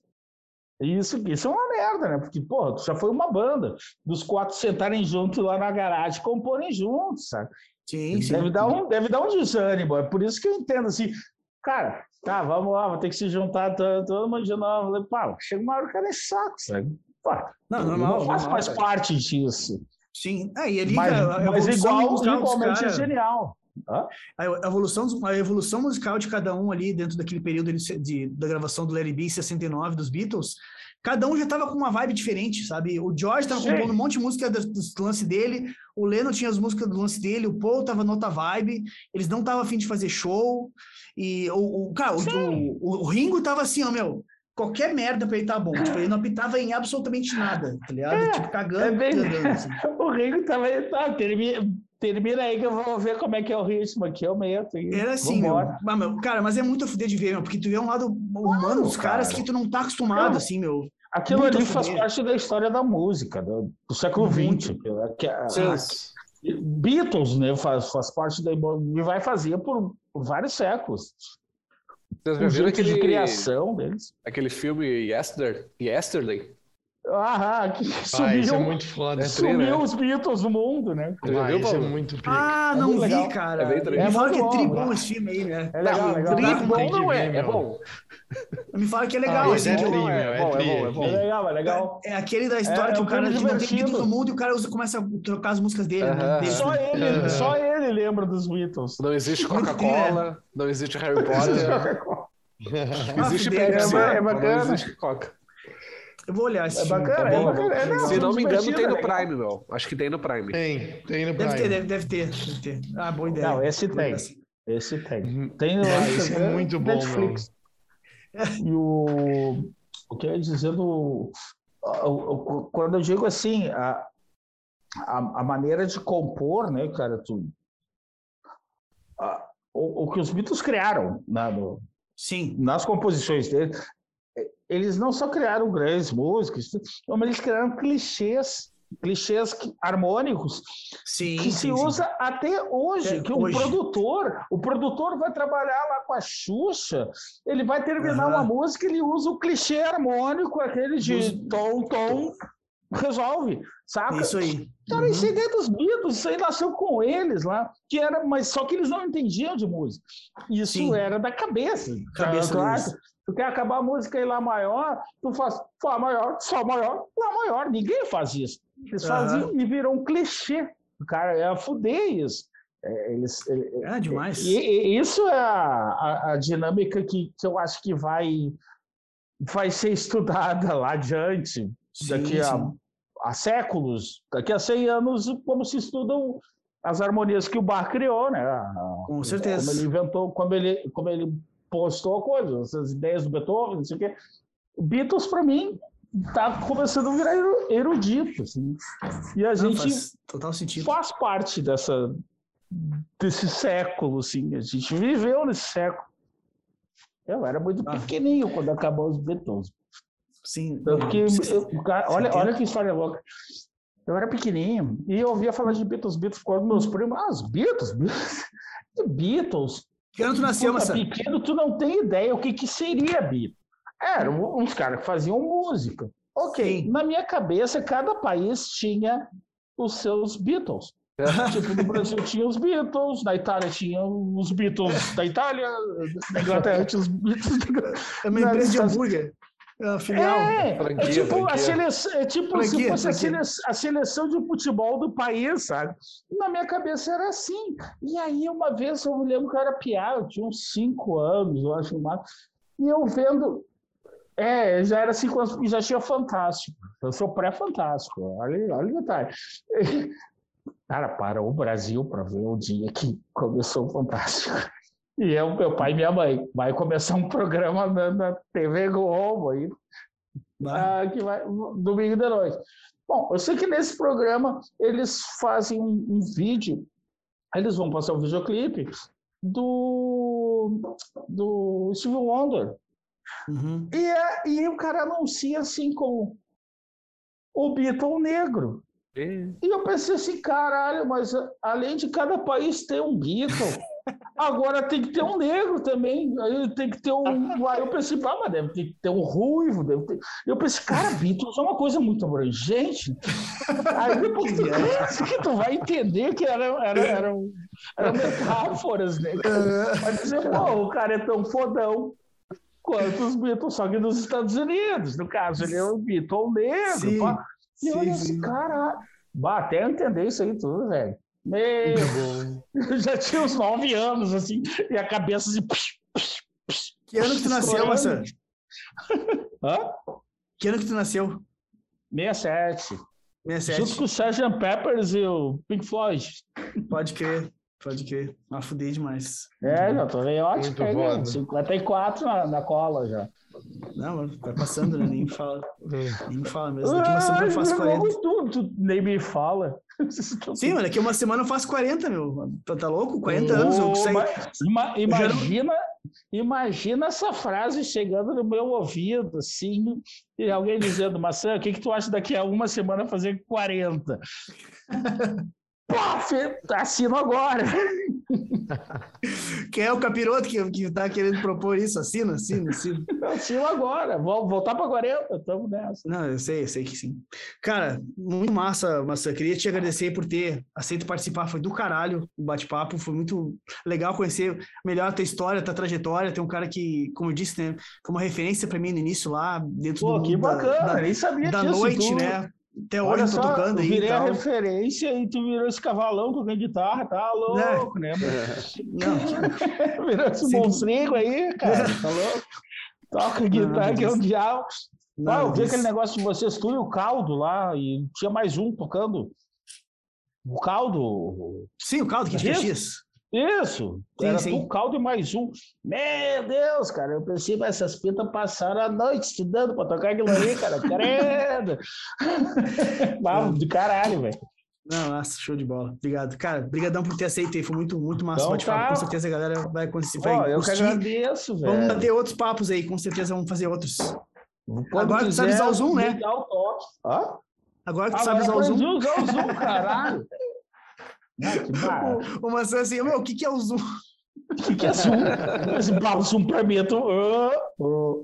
Isso, isso é uma merda, né? Porque, porra, tu já foi uma banda. Dos quatro sentarem juntos lá na garagem, comporem juntos, sabe? Sim, sim. Deve dar, um, deve dar um desânimo. É por isso que eu entendo assim, cara, tá, vamos lá, vou ter que se juntar todo, mundo de novo. Falei, Pá, chega uma hora que é saco, sabe? Pá, Não, normal. não faço normal, cara. parte disso. Sim. É, e ali, Mas, a mas evolução igual, igualmente é genial. Hã? A evolução, a evolução musical de cada um ali dentro daquele período de, de- da gravação do Larry B em 69 dos Beatles, cada um já tava com uma vibe diferente, sabe? O George tava Sim. compondo um monte de música do, do lance dele, o Lennon tinha as músicas do lance dele, o Paul tava noutra vibe, eles não estavam afim de fazer show, e o, o cara, o, o, o Ringo tava assim, ó, meu, qualquer merda pra ele tá bom, tipo, ele não apitava em absolutamente nada, tá ligado? É, tipo, cagando, é bem- cagando, assim. [LAUGHS] O Ringo também tá, termina, termina aí que eu vou ver como é que é o ritmo aqui, eu meto. e Era assim, meu. vambora. Ah, meu, Cara, mas é muito a fuder de ver, meu, porque tu vê um lado humano dos caras cara. que tu não tá acostumado, assim, meu. Aquilo Muito ali faz parte da história da música, do, do século. XX. Sim. a- Beatles, né, faz, faz parte da e vai fazer por, por vários séculos. Vocês já viram jeito de aquele, criação deles. aquele filme Yesterday? Yesterday? Ah, que Ah, [LAUGHS] sumiu, isso é muito foda. É sumiu tri, né? os Beatles do mundo, né? Já Ah, viu, é muito pica. Ah, É não vi, cara. É bem tranquilo. me fala que é tri bom, esse filme aí, né? É legal, legal. tri bom não é, é bom. Me fala que é legal, Ah, assim, esse é tri, meu, é é bom, é tri, bom, é é bom. É tri. legal, é legal. É aquele da história É, que é o cara tem. Beatles no mundo e o cara usa, começa a trocar as músicas dele. Né? Só ele, só ele lembra dos Beatles. Não existe Coca-Cola, não existe Harry Potter, Ah, existe Pepsi, é- é mas não bacana. existe Coca. Eu vou olhar esse É filme. bacana, É é bacana. Tá É, não, Se não me engano, tem no é legal. Prime, meu. Acho que tem no Prime. Tem, tem no Deve ter, Prime. deve, deve ter, deve ter. Ah, boa ideia. Não, esse tem. ideia. Esse tem. Uhum. Tem no Ah, esse é muito bom, Netflix. [LAUGHS] E o, o que eu ia dizer do. Quando eu digo assim, a, a, a maneira de compor, né, cara, tu, a- o, o que os Beatles criaram na, no- Sim, nas composições deles, eh, eles não só criaram grandes músicas, mas eles criaram clichês clichês harmônicos Sim, que sim, se sim. usa até hoje, Até que hoje. produtor, o produtor vai trabalhar lá com a Xuxa, ele vai terminar Aham. uma música, ele usa o clichê harmônico, aquele de tom, tom, resolve, saca? Isso aí. Cara, Uhum. isso aí é dos Beatles, isso aí nasceu com eles lá, que era, mas só que eles não entendiam de música. Isso Sim. era da cabeça. Cabeça acha, tu quer acabar a música em Lá maior, tu faz Fá maior, Sol maior, Lá maior. Ninguém faz isso. Eles Aham. faziam e virou um clichê. Cara, é a fuder isso. É, eles, é, demais. e, e isso é a, a, a dinâmica que, que eu acho que vai, vai ser estudada lá adiante daqui Sim, a, sim. há séculos, daqui a 100 anos, como se estudam as harmonias que o Bach criou, né? A- Com certeza. Como ele inventou, como ele, como ele postou coisas, essas ideias do Beethoven, não sei o quê. Beatles, para mim, tá começando a virar eru- erudito, assim. E a Não, gente faz faz parte dessa desse século, assim. A gente viveu nesse século. Eu era muito Ah. pequenininho quando acabou os Beatles. Sim. Tanto que, eu- cara- olha, 70. olha que história louca. Eu era pequenininho e eu ouvia falar de Beatles, Beatles, quando meus primos, ah, os Beatles, Beatles, [LAUGHS] Beatles. Que ano tu nasceu, Maçã? pequeno, tu não tem ideia o que, que seria Beatles. Eram uns caras que faziam música. Ok, Sim. na minha cabeça, cada país tinha os seus Beatles. [LAUGHS] Tipo, no Brasil tinha os Beatles, na Itália tinha os Beatles da Itália, na Inglaterra tinha os Beatles da Inglaterra. É uma empresa de hambúrguer. É filial. É, é Franquia, tipo, a franquia. seleção, é tipo se Franquia, fosse a, franquia. sele- a seleção de futebol do país, sabe? Na minha cabeça era assim. E aí, uma vez, eu me lembro que eu era piá, eu tinha uns cinco anos, eu acho mais. E eu vendo. É, já era cinco anos e já tinha Fantástico. Eu sou pré-fantástico. Olha, olha o detalhe. [LAUGHS] Cara, para o Brasil para ver o dia que começou o Fantástico. E eu, meu pai e minha mãe. Vai começar um programa na, na TV Globo aí, ah, que vai domingo de noite. Bom, eu sei que nesse programa eles fazem um, um vídeo, eles vão passar o videoclipe do, do Steve Wonder. Uhum. E, é- e o cara anuncia assim como o Beatle negro. E- E eu pensei assim, caralho, mas a- além de cada país ter um Beatle, [LAUGHS] agora tem que ter um negro também. Aí tem que ter um. Aí eu pensei, ah, mas deve ter que ter um ruivo. Deve ter... Eu pensei, cara, Beatles é uma coisa muito abrangente. Aí depois tu cresce que tu vai entender que era, era, eram, eram metáforas, né? Vai dizer, pô, o cara é tão fodão quanto os Beatles, só que nos Estados Unidos. No caso, ele é um Beatle negro. Sim, pá. E sim, assim, sim. caralho. Bah, até entender isso aí tudo, velho. Meu, eu [LAUGHS] já tinha uns nove anos, assim, e a cabeça assim. psh, psh, psh. Que ano que tu nasceu, Maçã? Hã? Que ano que tu nasceu? 67. 67. Junto com o Sgt. Peppers e o Pink Floyd. Pode crer, pode crer. Ah, fudei demais. É, já tô bem ótimo. Muito aí, foda. né? 54 na, na cola já. Não, mano, vai passando, né? Nem me fala. Nem me fala mesmo. Daqui uma semana eu faço Ah, 40. Tu, tu nem me fala. [LAUGHS] Sim, mano, daqui uma semana eu faço 40, meu. Tá, tá louco? 40 anos. Eu mas ima- imagina, imagina essa frase chegando no meu ouvido, assim, e alguém dizendo, Maçã, o que, que tu acha daqui a uma semana fazer 40? [LAUGHS] Pô, fe- assino agora. [LAUGHS] Quem é o capiroto que, que tá querendo propor isso? Assina, assina, assina. [LAUGHS] Assino agora. Vou voltar para 40, estamos nessa. Não, eu sei, eu sei que sim. Cara, muito massa, Maçã. Queria te agradecer por ter aceito participar. Foi do caralho o bate-papo. Foi muito legal conhecer melhor a tua história, a tua trajetória. Tem um cara que, como eu disse, né, foi uma referência para mim no início lá, dentro Pô, do que da- bacana, da, nem sabia da noite, né? Até hoje Olha eu tô só, tocando eu aí. e virei a referência e tu virou esse cavalão tocando guitarra, tá louco, né? [LAUGHS] Não, [LAUGHS] Virou esse Sim. monstrinho aí, cara, tá louco? Toca guitarra que é um diabo. não, eu vi aquele negócio de vocês, tu e o Caldo lá, e tinha mais um tocando. O Caldo. Sim, o caldo que de Isso? Sim, Era sim. o Caldo e mais um. Meu Deus, cara, eu pensei, mas essas pintas passaram a noite estudando pra tocar aquilo ali, cara. Credo! [LAUGHS] Ah, de caralho, velho. Não, nossa, show de bola. Obrigado. Cara, brigadão por ter aceito aí. Foi muito, muito massa Então bate-papo. tá. Com certeza a galera vai acontecer. Vai eu que agradeço, velho. Vamos ter outros papos aí, com certeza vamos fazer outros. Quando Agora tu sabe usar o Zoom, né? o? Agora que tu sabe usar o Zoom. usar o Zoom, caralho. [LAUGHS] Não, que bar- O, o Maçã assim, meu, o que, que é o Zoom? O que, que é Zoom? Esse papo Zoom pra mim, eu tô... ah, ah,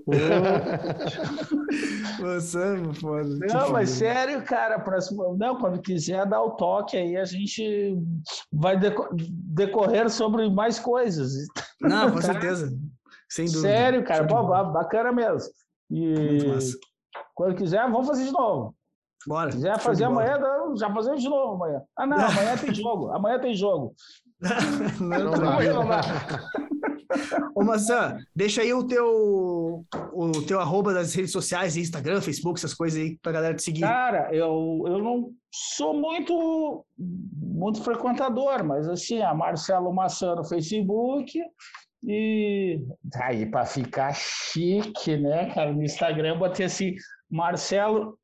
ah. Maçã, foda. Não, mas sério, cara, próximo... Não, quando quiser dar o toque aí, a gente vai deco- decorrer sobre mais coisas. Não, com [LAUGHS] certeza. Sem dúvida. Sério, cara, ba- bacana mesmo. Muito E massa. quando quiser, vamos fazer de novo. Bora. Se quiser fazer amanhã, já fazemos de novo amanhã. Ah, não, [LAUGHS] amanhã tem jogo. Amanhã tem jogo. [LAUGHS] Não, Não dá. Amanhã [LAUGHS] não. Ô, Maçã, deixa aí o teu, o teu arroba das redes sociais, Instagram, Facebook, essas coisas aí, pra galera te seguir. Cara, eu, eu não sou muito, muito frequentador, mas assim, a Marcelo Maçã no Facebook e aí para ficar chique, né, cara, no Instagram eu botei assim, Marcelo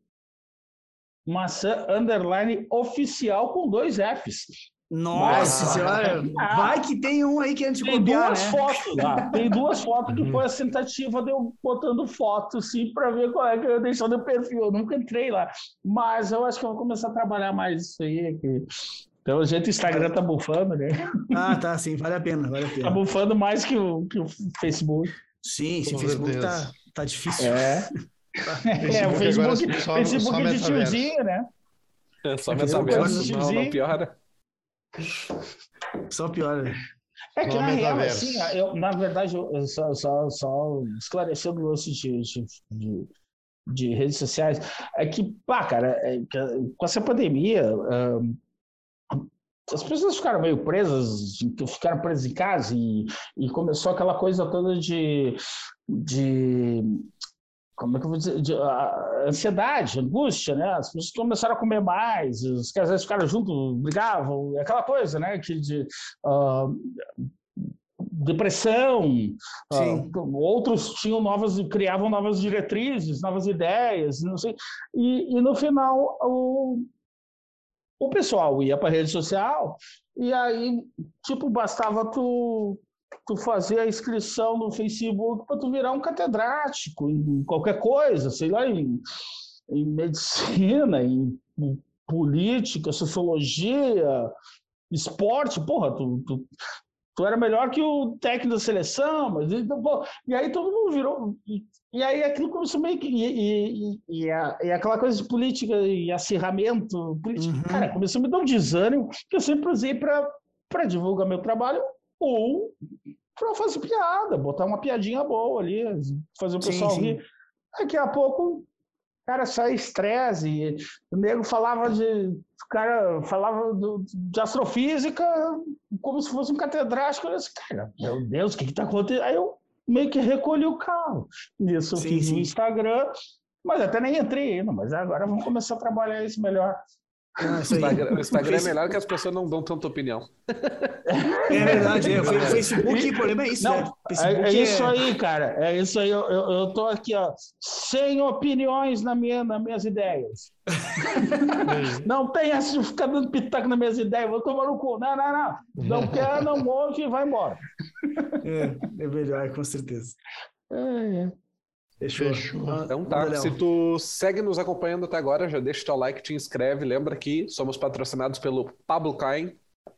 Maçã underline oficial com dois Fs. Nossa senhora, vai que tem um aí querendo te Tem copiar, duas né? fotos lá, tem duas fotos que foi a tentativa de eu botando foto, assim, para ver qual é que eu ia deixar no perfil. Eu nunca entrei lá, mas eu acho que eu vou começar a trabalhar mais isso aí. Que... Pelo jeito o Instagram tá bufando, né? Ah, tá, sim, vale a pena, vale a Tá pena. bufando mais que o, que o Facebook. Sim, sim, o Facebook tá, tá difícil. É. [LAUGHS] É, o Facebook, só- Facebook só de tiozinho, né? É só Facebook metaverso, é não, não piora. Só pior, né? É que na real, assim, eu, na verdade, eu, eu só, só, só esclarecendo o lance de, de, de, de redes sociais, é que, pá, cara, é que, com essa pandemia, as pessoas ficaram meio presas, ficaram presas em casa e, e começou aquela coisa toda de, de como é que eu vou dizer, de, ah, ansiedade, angústia, né? As pessoas começaram a comer mais, os casais ficaram juntos, brigavam, aquela coisa, né? Que de, ah, depressão, Sim. outros tinham novas, criavam novas diretrizes, novas ideias, não sei, e, e no final o, o pessoal ia para a rede social e aí, tipo, bastava tu, tu fazer a inscrição no Facebook para tu virar um catedrático em qualquer coisa, sei lá, em, em medicina, em, em política, sociologia, esporte, porra, tu, tu, tu era melhor que o técnico da seleção, mas então, pô, e aí todo mundo virou. E, e aí aquilo começou meio que. E, e, e, a- e aquela coisa de política e acirramento político, Uhum. cara, começou a me dar um desânimo que eu sempre usei para divulgar meu trabalho ou para fazer piada, botar uma piadinha boa ali, fazer o Sim, pessoal sim. rir. Daqui a pouco, cara, sai estresse. O nego falava de. Cara falava do- de astrofísica como se fosse um catedrático. Eu disse, cara, meu Deus, o que está acontecendo? Aí eu meio que recolhi o carro. Nisso eu Sim, fiz sim. no Instagram, mas até nem entrei ainda, mas agora vamos começar a trabalhar isso melhor. Ah. Instagram, o Instagram é melhor que as pessoas não dão tanta opinião. É verdade, é. O o Facebook, o problema é isso, Não, né? É, Facebook é isso aí, cara. É isso aí. Eu, eu, eu tô aqui, ó, sem opiniões na minha, nas minhas ideias. Não tem essa de ficar dando pitaco nas minhas ideias. Vou tomar no cu. Não, não, não. Não quer, não ouve e vai embora. É, é melhor, com certeza. É, é. Fechou. Fechou. Ah, Então tá, Léo. se tu segue nos acompanhando até agora, já deixa o teu like, te inscreve. Lembra que somos patrocinados pelo Pablo Cain,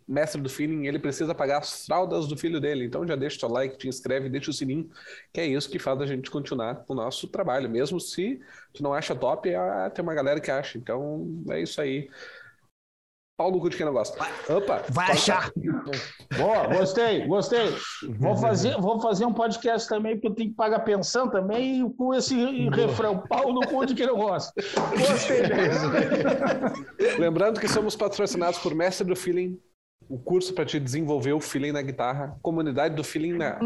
mestre do feeling, ele precisa pagar as fraldas do filho dele. Então já deixa o teu like, te inscreve, deixa o sininho, que é isso que faz a gente continuar com o nosso trabalho. Mesmo se tu não acha top, ah, tem uma galera que acha. Então é isso aí. Pau no cu de quem não gosta. Opa! Vai corta. achar. Boa, gostei, gostei. Vou fazer, vou fazer um podcast também, porque eu tenho que pagar pensão também, e com esse refrão, pau no cu de quem não gosta. Gostei dessa. [LAUGHS] Lembrando que somos patrocinados por Mestre do Feeling, o curso para te desenvolver o feeling na guitarra, comunidade do feeling na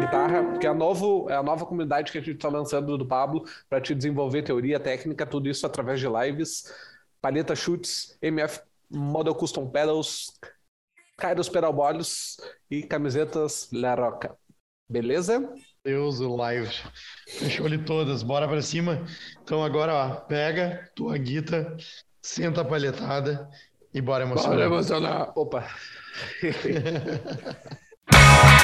guitarra, que é a, novo, é a nova comunidade que a gente está lançando do Pablo para te desenvolver teoria, técnica, tudo isso através de lives, palheta chutes, MF Model Custom Pedals, Kairos Pedalbolos e camisetas La Roca. Beleza? Deus, o live. Fechou-lhe todas, bora pra cima. Então agora, ó, pega tua guita, senta a palhetada e bora emocionar. emocionar. Opa. [LAUGHS]